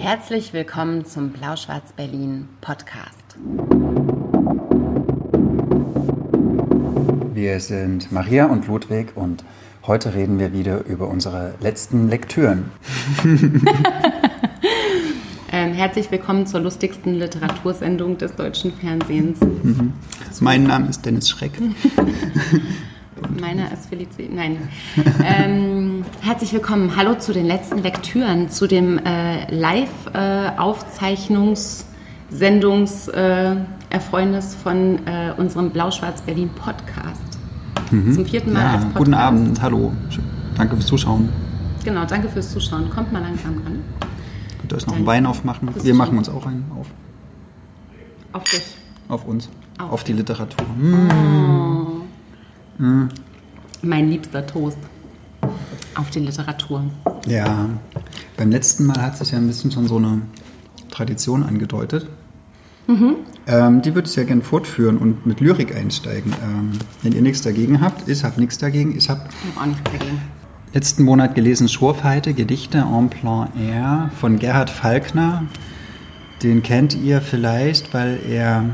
Herzlich willkommen zum Blau-Schwarz-Berlin Podcast. Wir sind Maria und Ludwig und heute reden wir wieder über unsere letzten Lektüren. ähm, herzlich willkommen zur lustigsten Literatursendung des deutschen Fernsehens. Mhm. Mein Name ist Dennis Schreck. Meiner ist Felice. Nein. ähm, herzlich willkommen. Hallo zu den letzten Lektüren, zu dem äh, Live-Aufzeichnungssendungserfreundnis äh, von äh, unserem Blau-Schwarz-Berlin Podcast. Mhm. Zum vierten Mal ja, als Podcast. Guten Abend, hallo. Danke fürs Zuschauen. Genau, danke fürs Zuschauen. Kommt mal langsam ran. Könnt ihr euch noch einen Wein aufmachen? Wir machen uns auch einen auf. Auf dich? Auf uns. Auf, auf die Literatur. Oh. Mm. Mein liebster Toast auf die Literatur. Ja, beim letzten Mal hat sich ja ein bisschen schon so eine Tradition angedeutet. Mhm. Ähm, die würde ich ja gerne fortführen und mit Lyrik einsteigen. Ähm, wenn ihr nichts dagegen habt, ich habe nichts dagegen. Ich habe hab auch nichts dagegen. Letzten Monat gelesen Schurfheite, Gedichte en plein air von Gerhard Falkner. Den kennt ihr vielleicht, weil er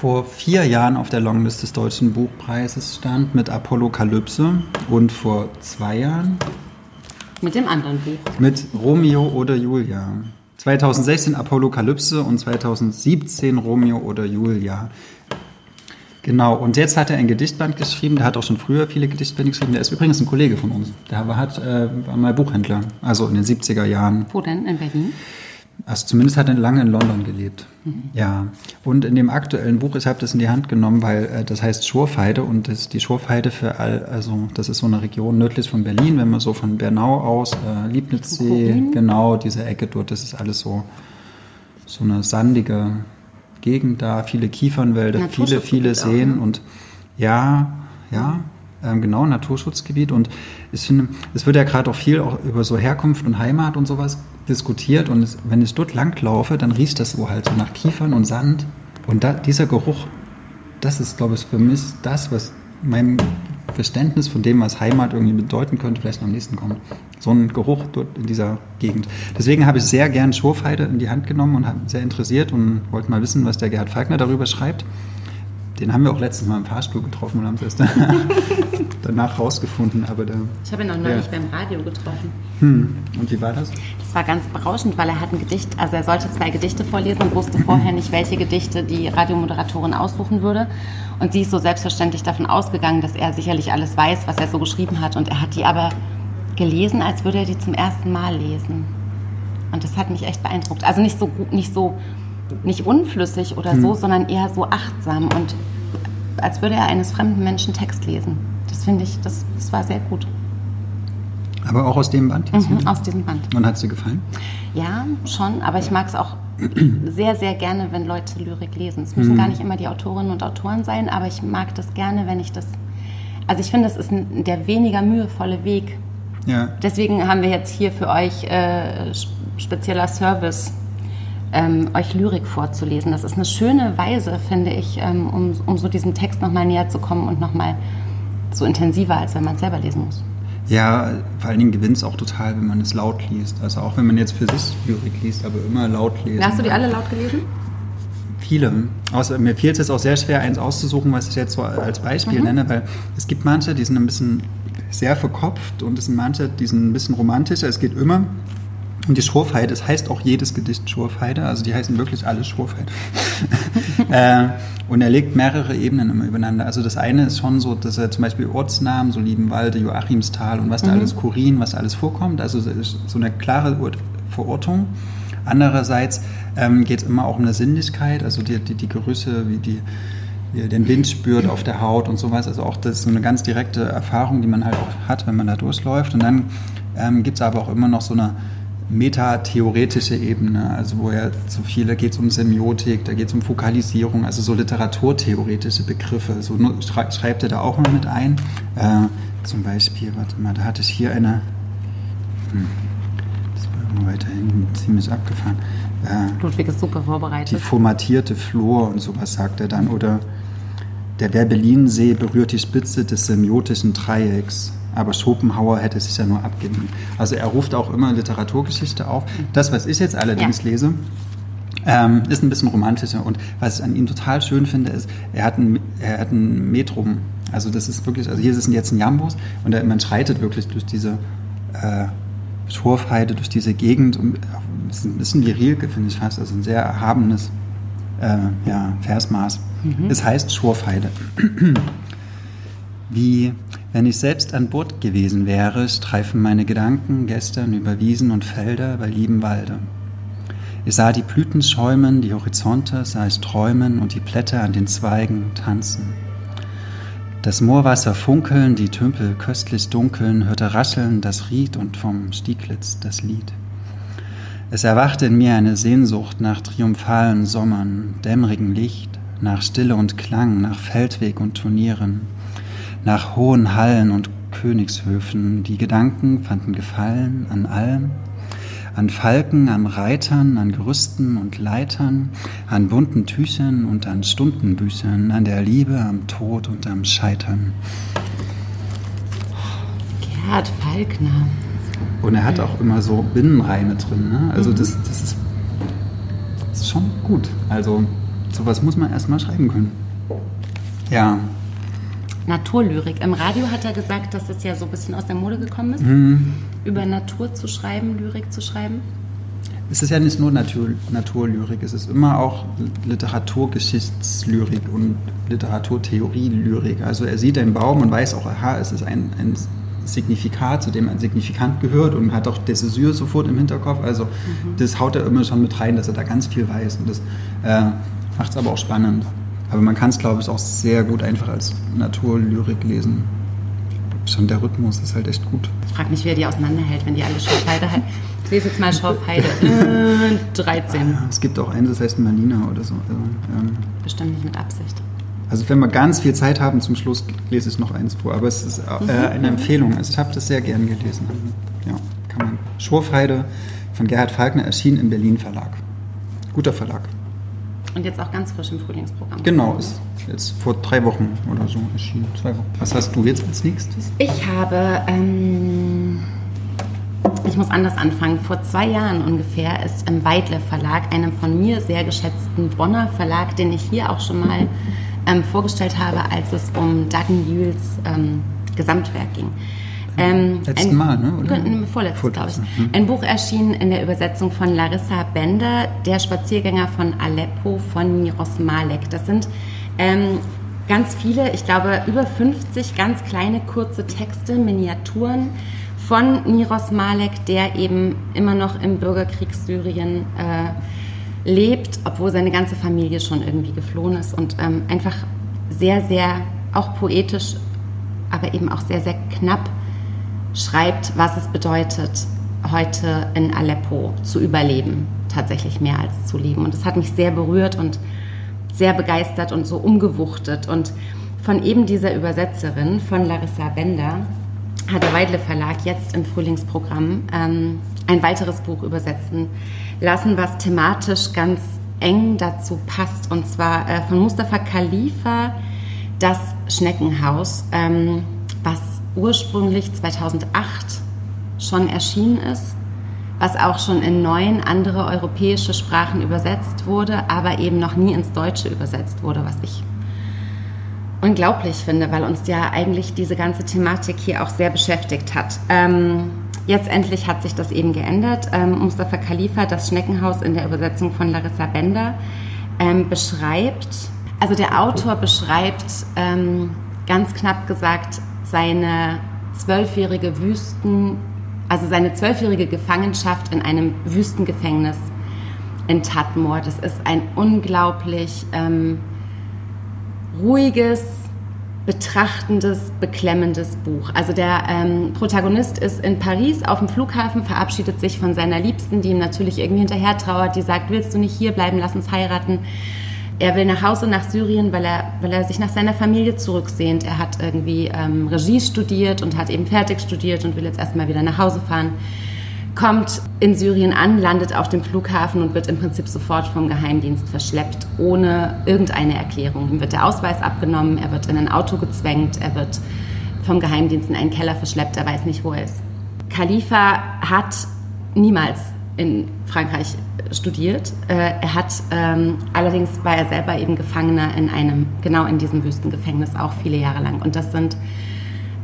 vor vier Jahren auf der Longlist des Deutschen Buchpreises stand mit Apollokalypse und vor zwei Jahren mit dem anderen Buch. Mit Romeo oder Julia. 2016 Apollokalypse und 2017 Romeo oder Julia. Genau, und jetzt hat er ein Gedichtband geschrieben, der hat auch schon früher viele Gedichtbände geschrieben. Der ist übrigens ein Kollege von uns. Der hat, äh, war mal Buchhändler, also in den 70er Jahren. Wo denn? In Berlin? Also zumindest hat er lange in London gelebt. Mhm. Ja. Und in dem aktuellen Buch, ich habe das in die Hand genommen, weil äh, das heißt Schurfheide und das, die Schurfheide für all, also das ist so eine Region nördlich von Berlin, wenn man so von Bernau aus, äh, Liebnitzsee, genau, diese Ecke dort, das ist alles so, so eine sandige Gegend da, viele Kiefernwälder, viele, viele Seen auch, ne? und ja, ja, ähm, genau, Naturschutzgebiet. Und ich finde, es wird ja gerade auch viel auch über so Herkunft und Heimat und sowas diskutiert. Und es, wenn ich dort langlaufe, dann riecht das so halt so nach Kiefern und Sand. Und da, dieser Geruch, das ist, glaube ich, für mich das, was meinem Verständnis von dem, was Heimat irgendwie bedeuten könnte, vielleicht am nächsten kommt. So ein Geruch dort in dieser Gegend. Deswegen habe ich sehr gern Schurfheide in die Hand genommen und habe sehr interessiert und wollte mal wissen, was der Gerhard Falkner darüber schreibt. Den haben wir auch letztes Mal im Fahrstuhl getroffen und haben es erst danach rausgefunden. Aber der, ich habe ihn auch neulich ja. beim Radio getroffen. Hm. Und wie war das? Das war ganz berauschend, weil er hat ein Gedicht, also er sollte zwei Gedichte vorlesen und wusste vorher nicht, welche Gedichte die Radiomoderatorin aussuchen würde. Und sie ist so selbstverständlich davon ausgegangen, dass er sicherlich alles weiß, was er so geschrieben hat. Und er hat die aber gelesen, als würde er die zum ersten Mal lesen. Und das hat mich echt beeindruckt. Also nicht so, nicht so nicht unflüssig oder so, hm. sondern eher so achtsam und als würde er eines fremden Menschen Text lesen. Das finde ich, das, das war sehr gut. Aber auch aus dem Band jetzt? Mhm, aus diesem Band. Und hat es dir gefallen? Ja, schon, aber ich mag es auch sehr, sehr gerne, wenn Leute Lyrik lesen. Es müssen mhm. gar nicht immer die Autorinnen und Autoren sein, aber ich mag das gerne, wenn ich das. Also ich finde, das ist ein, der weniger mühevolle Weg. Ja. Deswegen haben wir jetzt hier für euch äh, spezieller Service ähm, euch Lyrik vorzulesen. Das ist eine schöne Weise, finde ich, ähm, um, um so diesem Text nochmal näher zu kommen und nochmal so intensiver, als wenn man es selber lesen muss. Ja, vor allen Dingen gewinnt es auch total, wenn man es laut liest. Also auch wenn man jetzt für sich Lyrik liest, aber immer laut lesen. Hast du die alle laut gelesen? Viele. Außer, mir fiel es jetzt auch sehr schwer, eins auszusuchen, was ich jetzt so als Beispiel mhm. nenne, weil es gibt manche, die sind ein bisschen sehr verkopft und es sind manche, die sind ein bisschen romantischer. Es geht immer und die Schurfheide, es heißt auch jedes Gedicht Schurfheide, also die heißen wirklich alle Schurfheide. äh, und er legt mehrere Ebenen immer übereinander. Also das eine ist schon so, dass er zum Beispiel Ortsnamen, so Liebenwalde, Joachimsthal und was da mhm. alles, Kurin, was alles vorkommt, also so eine klare Verortung. Andererseits ähm, geht es immer auch um eine Sinnlichkeit, also die, die, die Gerüche, wie die er den Wind spürt auf der Haut und sowas. Also auch das ist so eine ganz direkte Erfahrung, die man halt auch hat, wenn man da durchläuft. Und dann ähm, gibt es aber auch immer noch so eine metatheoretische Ebene, also wo er so viele geht es um Semiotik, da geht es um Fokalisierung, also so literaturtheoretische Begriffe. So schreibt er da auch mal mit ein. Äh, zum Beispiel, warte mal, da hatte ich hier eine, hm, das war irgendwo weiter hinten, ziemlich abgefahren. Äh, Ludwig ist super vorbereitet. Die formatierte Flor und sowas sagt er dann. Oder der Werbelinsee berührt die Spitze des semiotischen Dreiecks aber Schopenhauer hätte sich ja nur abgeben. Also er ruft auch immer Literaturgeschichte auf. Das, was ich jetzt allerdings ja. lese, ähm, ist ein bisschen romantischer. Und was ich an ihm total schön finde, ist, er hat ein, er hat ein Metrum. Also das ist wirklich, also hier ist es jetzt ein Jambus und er, man schreitet wirklich durch diese äh, Schorfheide, durch diese Gegend. Und, ist ein bisschen wie Rilke, finde ich fast. Also ein sehr erhabenes äh, ja, Versmaß. Mhm. Es heißt Schorfheide. Wie wenn ich selbst an Bord gewesen wäre, streifen meine Gedanken gestern über Wiesen und Felder bei liebem Walde. Ich sah die Blüten schäumen, die Horizonte sah ich träumen und die Blätter an den Zweigen tanzen. Das Moorwasser funkeln, die Tümpel köstlich dunkeln, hörte rascheln das Ried und vom Stieglitz das Lied. Es erwachte in mir eine Sehnsucht nach triumphalen Sommern, dämmerigen Licht, nach Stille und Klang, nach Feldweg und Turnieren, nach hohen Hallen und Königshöfen. Die Gedanken fanden Gefallen an allem, an Falken, an Reitern, an Gerüsten und Leitern, an bunten Tüchern und an Stundenbüchern, an der Liebe, am Tod und am Scheitern. Gerhard Falkner. Und er hat auch immer so Binnenreime drin. Ne? Also mhm. das, das, ist, das ist schon gut. Also sowas muss man erstmal schreiben können. Ja. Naturlyrik. Im Radio hat er gesagt, dass es ja so ein bisschen aus der Mode gekommen ist, mhm. über Natur zu schreiben, Lyrik zu schreiben. Es ist ja nicht nur Natur, Naturlyrik, es ist immer auch Literaturgeschichtslyrik und Literaturtheorie-Lyrik. Also er sieht einen Baum und weiß auch, aha, es ist ein, ein Signifikat, zu dem ein Signifikant gehört und hat auch Desesur sofort im Hinterkopf. Also mhm. das haut er immer schon mit rein, dass er da ganz viel weiß. Und das äh, macht es aber auch spannend. Aber man kann es, glaube ich, auch sehr gut einfach als Naturlyrik lesen. Schon der Rhythmus ist halt echt gut. Ich frage mich, wie er die auseinanderhält, wenn die alle Schorfheide hat. Ich lese jetzt mal Schorfheide äh, 13. Ah, es gibt auch eins, das heißt Malina oder so. Also, ähm, Bestimmt nicht mit Absicht. Also wenn wir ganz viel Zeit haben, zum Schluss lese ich noch eins vor. Aber es ist äh, mhm. eine Empfehlung. Also ich habe das sehr gern gelesen. Ja, kann man. Schorfheide von Gerhard Falkner erschien im Berlin Verlag. Guter Verlag. Und jetzt auch ganz frisch im Frühlingsprogramm. Genau, ist jetzt vor drei Wochen oder so erschienen. Zwei Wochen. Was hast du jetzt als nächstes? Ich habe, ähm, ich muss anders anfangen. Vor zwei Jahren ungefähr ist im Weidle Verlag, einem von mir sehr geschätzten Bonner Verlag, den ich hier auch schon mal ähm, vorgestellt habe, als es um Duggan Jules ähm, Gesamtwerk ging. Ähm, Letzten ein, Mal, ne? Oder? Vorletztes, glaube ich. Hm. Ein Buch erschien in der Übersetzung von Larissa Bender, Der Spaziergänger von Aleppo von Miros Malek. Das sind ähm, ganz viele, ich glaube über 50 ganz kleine kurze Texte, Miniaturen von Miros Malek, der eben immer noch im Bürgerkrieg Syrien äh, lebt, obwohl seine ganze Familie schon irgendwie geflohen ist und ähm, einfach sehr, sehr auch poetisch, aber eben auch sehr, sehr knapp schreibt, was es bedeutet, heute in Aleppo zu überleben, tatsächlich mehr als zu leben. Und das hat mich sehr berührt und sehr begeistert und so umgewuchtet. Und von eben dieser Übersetzerin, von Larissa Bender, hat der Weidle Verlag jetzt im Frühlingsprogramm ähm, ein weiteres Buch übersetzen lassen, was thematisch ganz eng dazu passt. Und zwar äh, von Mustafa Khalifa, Das Schneckenhaus, ähm, was ursprünglich 2008 schon erschienen ist, was auch schon in neun andere europäische Sprachen übersetzt wurde, aber eben noch nie ins Deutsche übersetzt wurde, was ich unglaublich finde, weil uns ja eigentlich diese ganze Thematik hier auch sehr beschäftigt hat. Ähm, jetzt endlich hat sich das eben geändert. Ähm, Mustafa Khalifa, das Schneckenhaus in der Übersetzung von Larissa Bender, ähm, beschreibt, also der Autor beschreibt ähm, ganz knapp gesagt seine zwölfjährige Wüsten, also seine zwölfjährige Gefangenschaft in einem Wüstengefängnis in Tatmor. Das ist ein unglaublich ähm, ruhiges, betrachtendes, beklemmendes Buch. Also der ähm, Protagonist ist in Paris auf dem Flughafen, verabschiedet sich von seiner Liebsten, die ihm natürlich irgendwie hinterher trauert, die sagt, willst du nicht hier bleiben, lass uns heiraten. Er will nach Hause nach Syrien, weil er, weil er sich nach seiner Familie zurücksehnt. Er hat irgendwie ähm, Regie studiert und hat eben fertig studiert und will jetzt erstmal wieder nach Hause fahren. Kommt in Syrien an, landet auf dem Flughafen und wird im Prinzip sofort vom Geheimdienst verschleppt, ohne irgendeine Erklärung. Ihm wird der Ausweis abgenommen, er wird in ein Auto gezwängt, er wird vom Geheimdienst in einen Keller verschleppt, er weiß nicht, wo er ist. Khalifa hat niemals in Frankreich studiert. Äh, er hat ähm, allerdings war er selber eben Gefangener in einem, genau in diesem Wüstengefängnis, auch viele Jahre lang. Und das sind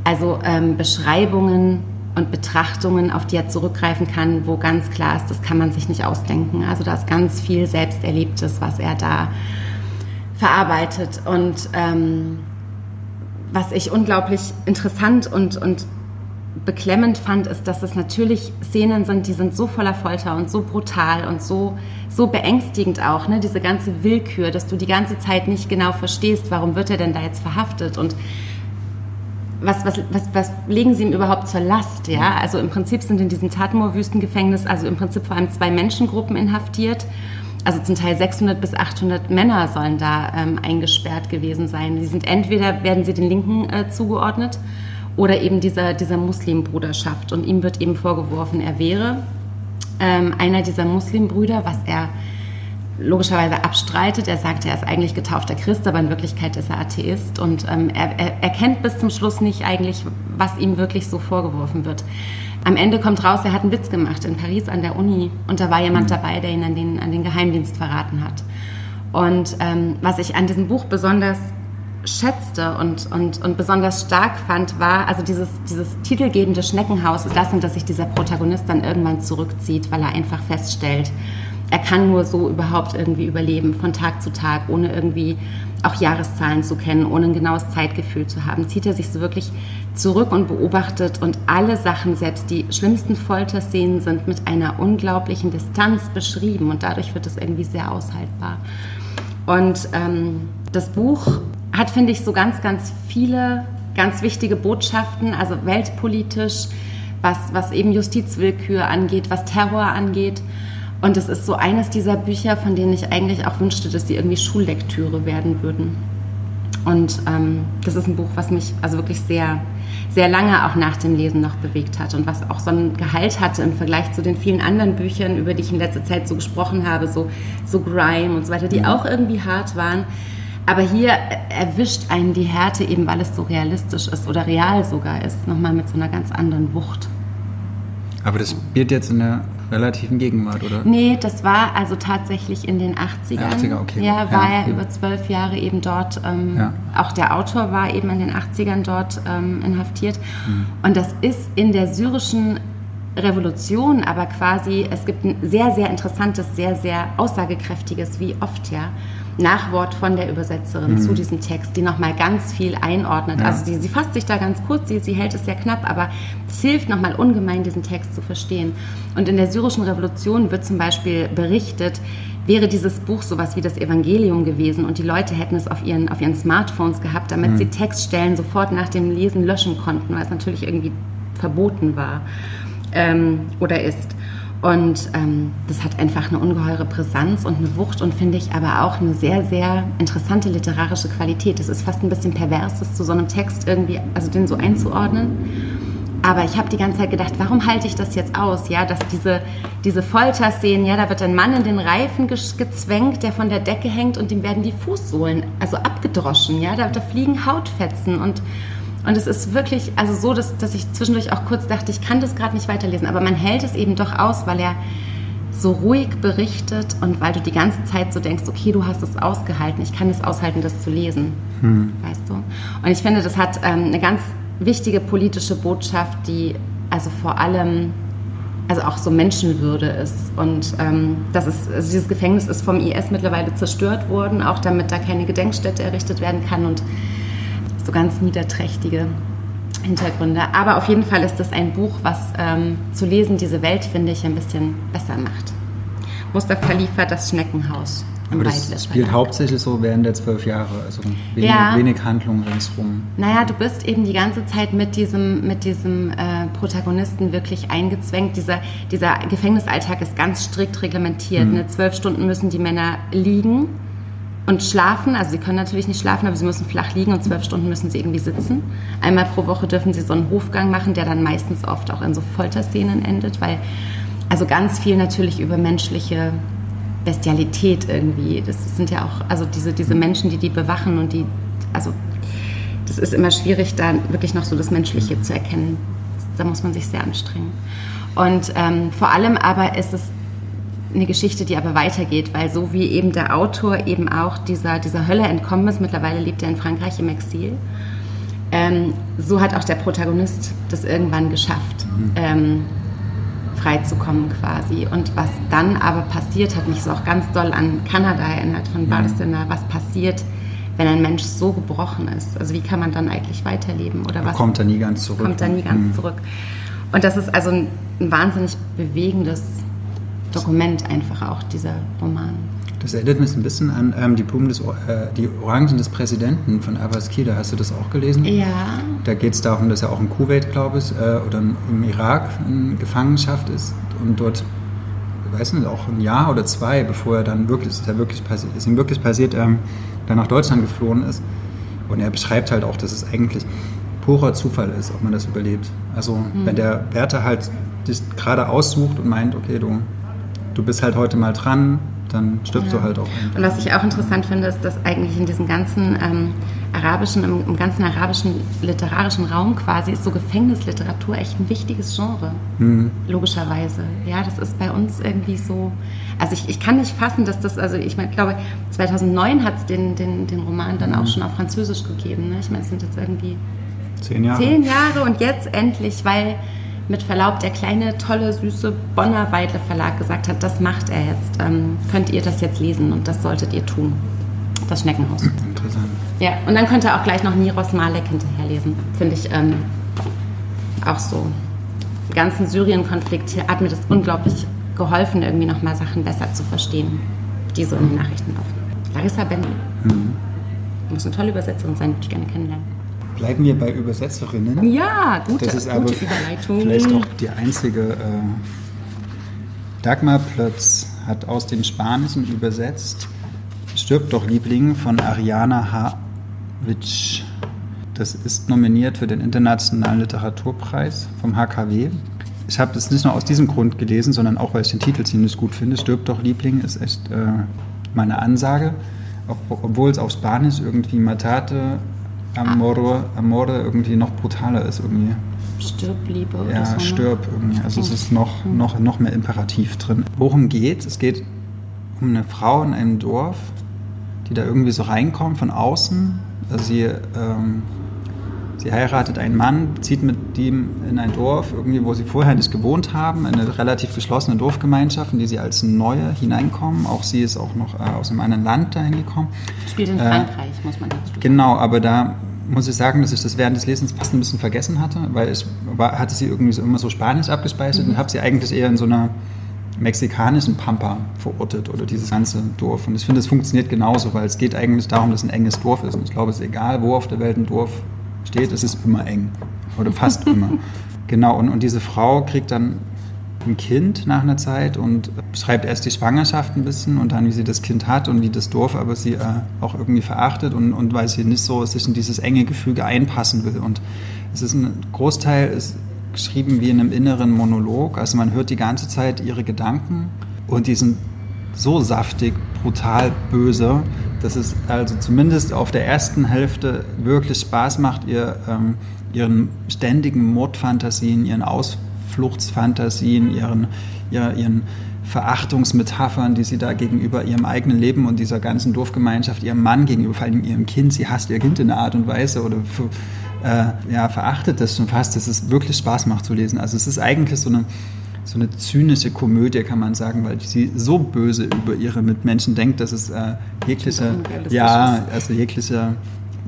also ähm, Beschreibungen und Betrachtungen, auf die er zurückgreifen kann, wo ganz klar ist, das kann man sich nicht ausdenken. Also da ist ganz viel Selbsterlebtes, was er da verarbeitet. Und ähm, was ich unglaublich interessant und, und beklemmend fand, ist, dass es natürlich Szenen sind, die sind so voller Folter und so brutal und so, so beängstigend auch, ne? diese ganze Willkür, dass du die ganze Zeit nicht genau verstehst, warum wird er denn da jetzt verhaftet und was, was, was, was legen sie ihm überhaupt zur Last? Ja? Also im Prinzip sind in diesem Tatmoor-Wüstengefängnis also im Prinzip vor allem zwei Menschengruppen inhaftiert. Also zum Teil 600 bis 800 Männer sollen da ähm, eingesperrt gewesen sein. Die sind entweder werden sie den Linken äh, zugeordnet oder eben dieser, dieser Muslimbruderschaft. Und ihm wird eben vorgeworfen, er wäre ähm, einer dieser Muslimbrüder, was er logischerweise abstreitet. Er sagt, er ist eigentlich getaufter Christ, aber in Wirklichkeit ist er Atheist. Und ähm, er, er, er kennt bis zum Schluss nicht eigentlich, was ihm wirklich so vorgeworfen wird. Am Ende kommt raus, er hat einen Witz gemacht in Paris an der Uni und da war jemand mhm. dabei, der ihn an den, an den Geheimdienst verraten hat. Und ähm, was ich an diesem Buch besonders schätzte und, und, und besonders stark fand, war also dieses, dieses titelgebende Schneckenhaus ist das, in das sich dieser Protagonist dann irgendwann zurückzieht, weil er einfach feststellt, er kann nur so überhaupt irgendwie überleben, von Tag zu Tag, ohne irgendwie auch Jahreszahlen zu kennen, ohne ein genaues Zeitgefühl zu haben. Zieht er sich so wirklich zurück und beobachtet und alle Sachen, selbst die schlimmsten Folterszenen, sind mit einer unglaublichen Distanz beschrieben und dadurch wird es irgendwie sehr aushaltbar. Und ähm, das Buch hat, finde ich, so ganz, ganz viele ganz wichtige Botschaften, also weltpolitisch, was, was eben Justizwillkür angeht, was Terror angeht. Und es ist so eines dieser Bücher, von denen ich eigentlich auch wünschte, dass sie irgendwie Schullektüre werden würden. Und ähm, das ist ein Buch, was mich also wirklich sehr, sehr lange auch nach dem Lesen noch bewegt hat und was auch so ein Gehalt hatte im Vergleich zu den vielen anderen Büchern, über die ich in letzter Zeit so gesprochen habe, so, so Grime und so weiter, die mhm. auch irgendwie hart waren. Aber hier erwischt einen die Härte eben, weil es so realistisch ist oder real sogar ist, nochmal mit so einer ganz anderen Wucht. Aber das spielt jetzt in der relativen Gegenwart, oder? Nee, das war also tatsächlich in den 80ern. 80er, okay. Ja, war ja, er über zwölf Jahre eben dort. Ähm, ja. Auch der Autor war eben in den 80ern dort ähm, inhaftiert. Mhm. Und das ist in der syrischen Revolution, aber quasi, es gibt ein sehr, sehr interessantes, sehr, sehr aussagekräftiges, wie oft ja, Nachwort von der Übersetzerin mhm. zu diesem Text, die nochmal ganz viel einordnet. Ja. Also sie, sie fasst sich da ganz kurz, sie, sie hält es sehr knapp, aber es hilft nochmal ungemein, diesen Text zu verstehen. Und in der syrischen Revolution wird zum Beispiel berichtet, wäre dieses Buch sowas wie das Evangelium gewesen und die Leute hätten es auf ihren, auf ihren Smartphones gehabt, damit mhm. sie Textstellen sofort nach dem Lesen löschen konnten, weil es natürlich irgendwie verboten war ähm, oder ist. Und ähm, das hat einfach eine ungeheure Brisanz und eine Wucht und finde ich aber auch eine sehr, sehr interessante literarische Qualität. Es ist fast ein bisschen pervers, das zu so einem Text irgendwie, also den so einzuordnen. Aber ich habe die ganze Zeit gedacht, warum halte ich das jetzt aus? Ja, dass diese, diese Folterszenen, ja, da wird ein Mann in den Reifen gezwängt, der von der Decke hängt und ihm werden die Fußsohlen also abgedroschen, ja, da, da fliegen Hautfetzen und und es ist wirklich also so, dass, dass ich zwischendurch auch kurz dachte, ich kann das gerade nicht weiterlesen, aber man hält es eben doch aus, weil er so ruhig berichtet und weil du die ganze Zeit so denkst, okay, du hast es ausgehalten, ich kann es aushalten, das zu lesen, hm. weißt du? Und ich finde, das hat ähm, eine ganz wichtige politische Botschaft, die also vor allem also auch so Menschenwürde ist. Und ähm, das ist, also dieses Gefängnis ist vom IS mittlerweile zerstört worden, auch damit da keine Gedenkstätte errichtet werden kann. Und so ganz niederträchtige Hintergründe. Aber auf jeden Fall ist das ein Buch, was ähm, zu lesen diese Welt, finde ich, ein bisschen besser macht. Mustafa Khalifa, das Schneckenhaus. Aber das spielt hauptsächlich so während der zwölf Jahre, also wenig, ja. wenig Handlung ringsrum. Naja, du bist eben die ganze Zeit mit diesem, mit diesem äh, Protagonisten wirklich eingezwängt. Dieser, dieser Gefängnisalltag ist ganz strikt reglementiert. Mhm. Ne? Zwölf Stunden müssen die Männer liegen und schlafen. Also sie können natürlich nicht schlafen, aber sie müssen flach liegen und zwölf Stunden müssen sie irgendwie sitzen. Einmal pro Woche dürfen sie so einen Hofgang machen, der dann meistens oft auch in so Folterszenen endet, weil also ganz viel natürlich über menschliche Bestialität irgendwie. Das sind ja auch also diese, diese Menschen, die die bewachen und die also das ist immer schwierig, da wirklich noch so das Menschliche zu erkennen. Da muss man sich sehr anstrengen. Und ähm, vor allem aber ist es eine Geschichte, die aber weitergeht, weil so wie eben der Autor eben auch dieser, dieser Hölle entkommen ist, mittlerweile lebt er in Frankreich im Exil, ähm, so hat auch der Protagonist das irgendwann geschafft, mhm. ähm, freizukommen quasi. Und was dann aber passiert, hat mich so auch ganz doll an Kanada erinnert von Barcelona, was passiert, wenn ein Mensch so gebrochen ist. Also wie kann man dann eigentlich weiterleben? Oder was kommt er nie ganz zurück. Kommt er nie ganz mhm. zurück. Und das ist also ein, ein wahnsinnig bewegendes Dokument einfach auch, dieser Roman. Das erinnert mich ein bisschen an ähm, die Blumen des, äh, die Orangen des Präsidenten von Abbas Kida. Hast du das auch gelesen? Ja. Da geht es darum, dass er auch in Kuwait, glaube ich, äh, oder im Irak in Gefangenschaft ist und dort, ich weiß nicht, auch ein Jahr oder zwei, bevor er dann wirklich, ist, er wirklich passiert, ist ihm wirklich passiert, ähm, dann nach Deutschland geflohen ist. Und er beschreibt halt auch, dass es eigentlich purer Zufall ist, ob man das überlebt. Also mhm. wenn der Wärter halt dich gerade aussucht und meint, okay, du du bist halt heute mal dran, dann stirbst ja. du halt auch. Und was ich auch interessant finde, ist, dass eigentlich in diesem ganzen ähm, arabischen, im, im, ganzen arabischen literarischen Raum quasi ist so Gefängnisliteratur echt ein wichtiges Genre. Mhm. Logischerweise. Ja, das ist bei uns irgendwie so. Also ich, ich kann nicht fassen, dass das, also ich meine, glaube, 2009 hat es den, den, den Roman dann mhm. auch schon auf Französisch gegeben. Ne? Ich meine, es sind jetzt irgendwie zehn Jahre. Zehn Jahre und jetzt endlich, weil mit Verlaub der kleine, tolle, süße Bonner Weidle Verlag gesagt hat, das macht er jetzt. Ähm, könnt ihr das jetzt lesen und das solltet ihr tun. Das Schneckenhaus. Interessant. Ja, und dann könnt ihr auch gleich noch Miros Malek hinterherlesen. Finde ich ähm, auch so. Den ganzen Syrien-Konflikt hier hat mir das unglaublich geholfen, irgendwie nochmal Sachen besser zu verstehen, die so in den Nachrichten laufen. Larissa Bendel. Mhm. Muss eine tolle Übersetzerin sein, die ich gerne kennenlernen. Bleiben wir bei Übersetzerinnen. Ja, gute, das ist aber Überleitung. Vielleicht auch die einzige. Äh, Dagmar Plötz hat aus dem Spanischen übersetzt Stirb doch Liebling von Ariana Havitsch. Das ist nominiert für den Internationalen Literaturpreis vom HKW. Ich habe das nicht nur aus diesem Grund gelesen, sondern auch, weil ich den Titel ziemlich gut finde. Stirb doch Liebling ist echt äh, meine Ansage. Obwohl es auf Spanisch irgendwie Matate Amore, Amore irgendwie noch brutaler ist irgendwie. Stirb, Liebe oder ja, so. Ja, ne? stirb irgendwie. Also es ist noch, hm. noch, noch mehr Imperativ drin. Worum geht es? geht um eine Frau in einem Dorf, die da irgendwie so reinkommt von außen. Also sie, ähm, sie heiratet einen Mann, zieht mit ihm in ein Dorf, irgendwie, wo sie vorher nicht gewohnt haben, in eine relativ geschlossene Dorfgemeinschaft, in die sie als Neue hineinkommen. Auch sie ist auch noch äh, aus einem anderen Land dahin gekommen. Spielt in Frankreich, äh, muss man dazu sagen. Genau, aber da muss ich sagen, dass ich das während des Lesens fast ein bisschen vergessen hatte, weil ich war, hatte sie irgendwie so, immer so Spanisch abgespeichert mhm. und habe sie eigentlich eher in so einer mexikanischen Pampa verortet oder dieses ganze Dorf. Und ich finde, es funktioniert genauso, weil es geht eigentlich darum, dass es ein enges Dorf ist. Und ich glaube, es ist egal, wo auf der Welt ein Dorf steht, es ist immer eng. Oder fast immer. Genau, und, und diese Frau kriegt dann ein Kind nach einer Zeit und beschreibt erst die Schwangerschaft ein bisschen und dann, wie sie das Kind hat und wie das Dorf aber sie äh, auch irgendwie verachtet und, und weil sie nicht so sich in dieses enge Gefüge einpassen will. Und es ist ein Großteil ist geschrieben wie in einem inneren Monolog. Also man hört die ganze Zeit ihre Gedanken und die sind so saftig, brutal böse, dass es also zumindest auf der ersten Hälfte wirklich Spaß macht, ihr ähm, ihren ständigen Mordfantasien, ihren Aus Fluchtsfantasien, ihren, ihren Verachtungsmetaphern, die sie da gegenüber ihrem eigenen Leben und dieser ganzen Dorfgemeinschaft, ihrem Mann gegenüber, vor allem ihrem Kind, sie hasst ihr Kind in einer Art und Weise oder für, äh, ja, verachtet das schon fast, dass es wirklich Spaß macht zu lesen. Also es ist eigentlich so eine, so eine zynische Komödie, kann man sagen, weil sie so böse über ihre Mitmenschen denkt, dass es äh, jegliche, ja, also jegliche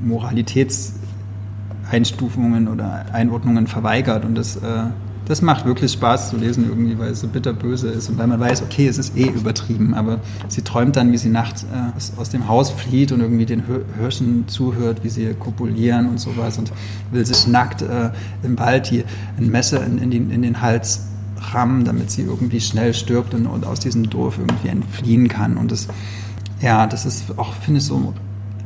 Moralitätseinstufungen oder Einordnungen verweigert. Und das äh, das macht wirklich Spaß zu lesen irgendwie, weil es so bitterböse ist und weil man weiß, okay, es ist eh übertrieben, aber sie träumt dann, wie sie nachts äh, aus dem Haus flieht und irgendwie den Hirschen zuhört, wie sie kopulieren und sowas und will sich nackt äh, im Wald die, ein Messer in, in, den, in den Hals rammen, damit sie irgendwie schnell stirbt und, und aus diesem Dorf irgendwie entfliehen kann und das ja, das ist auch, finde ich, so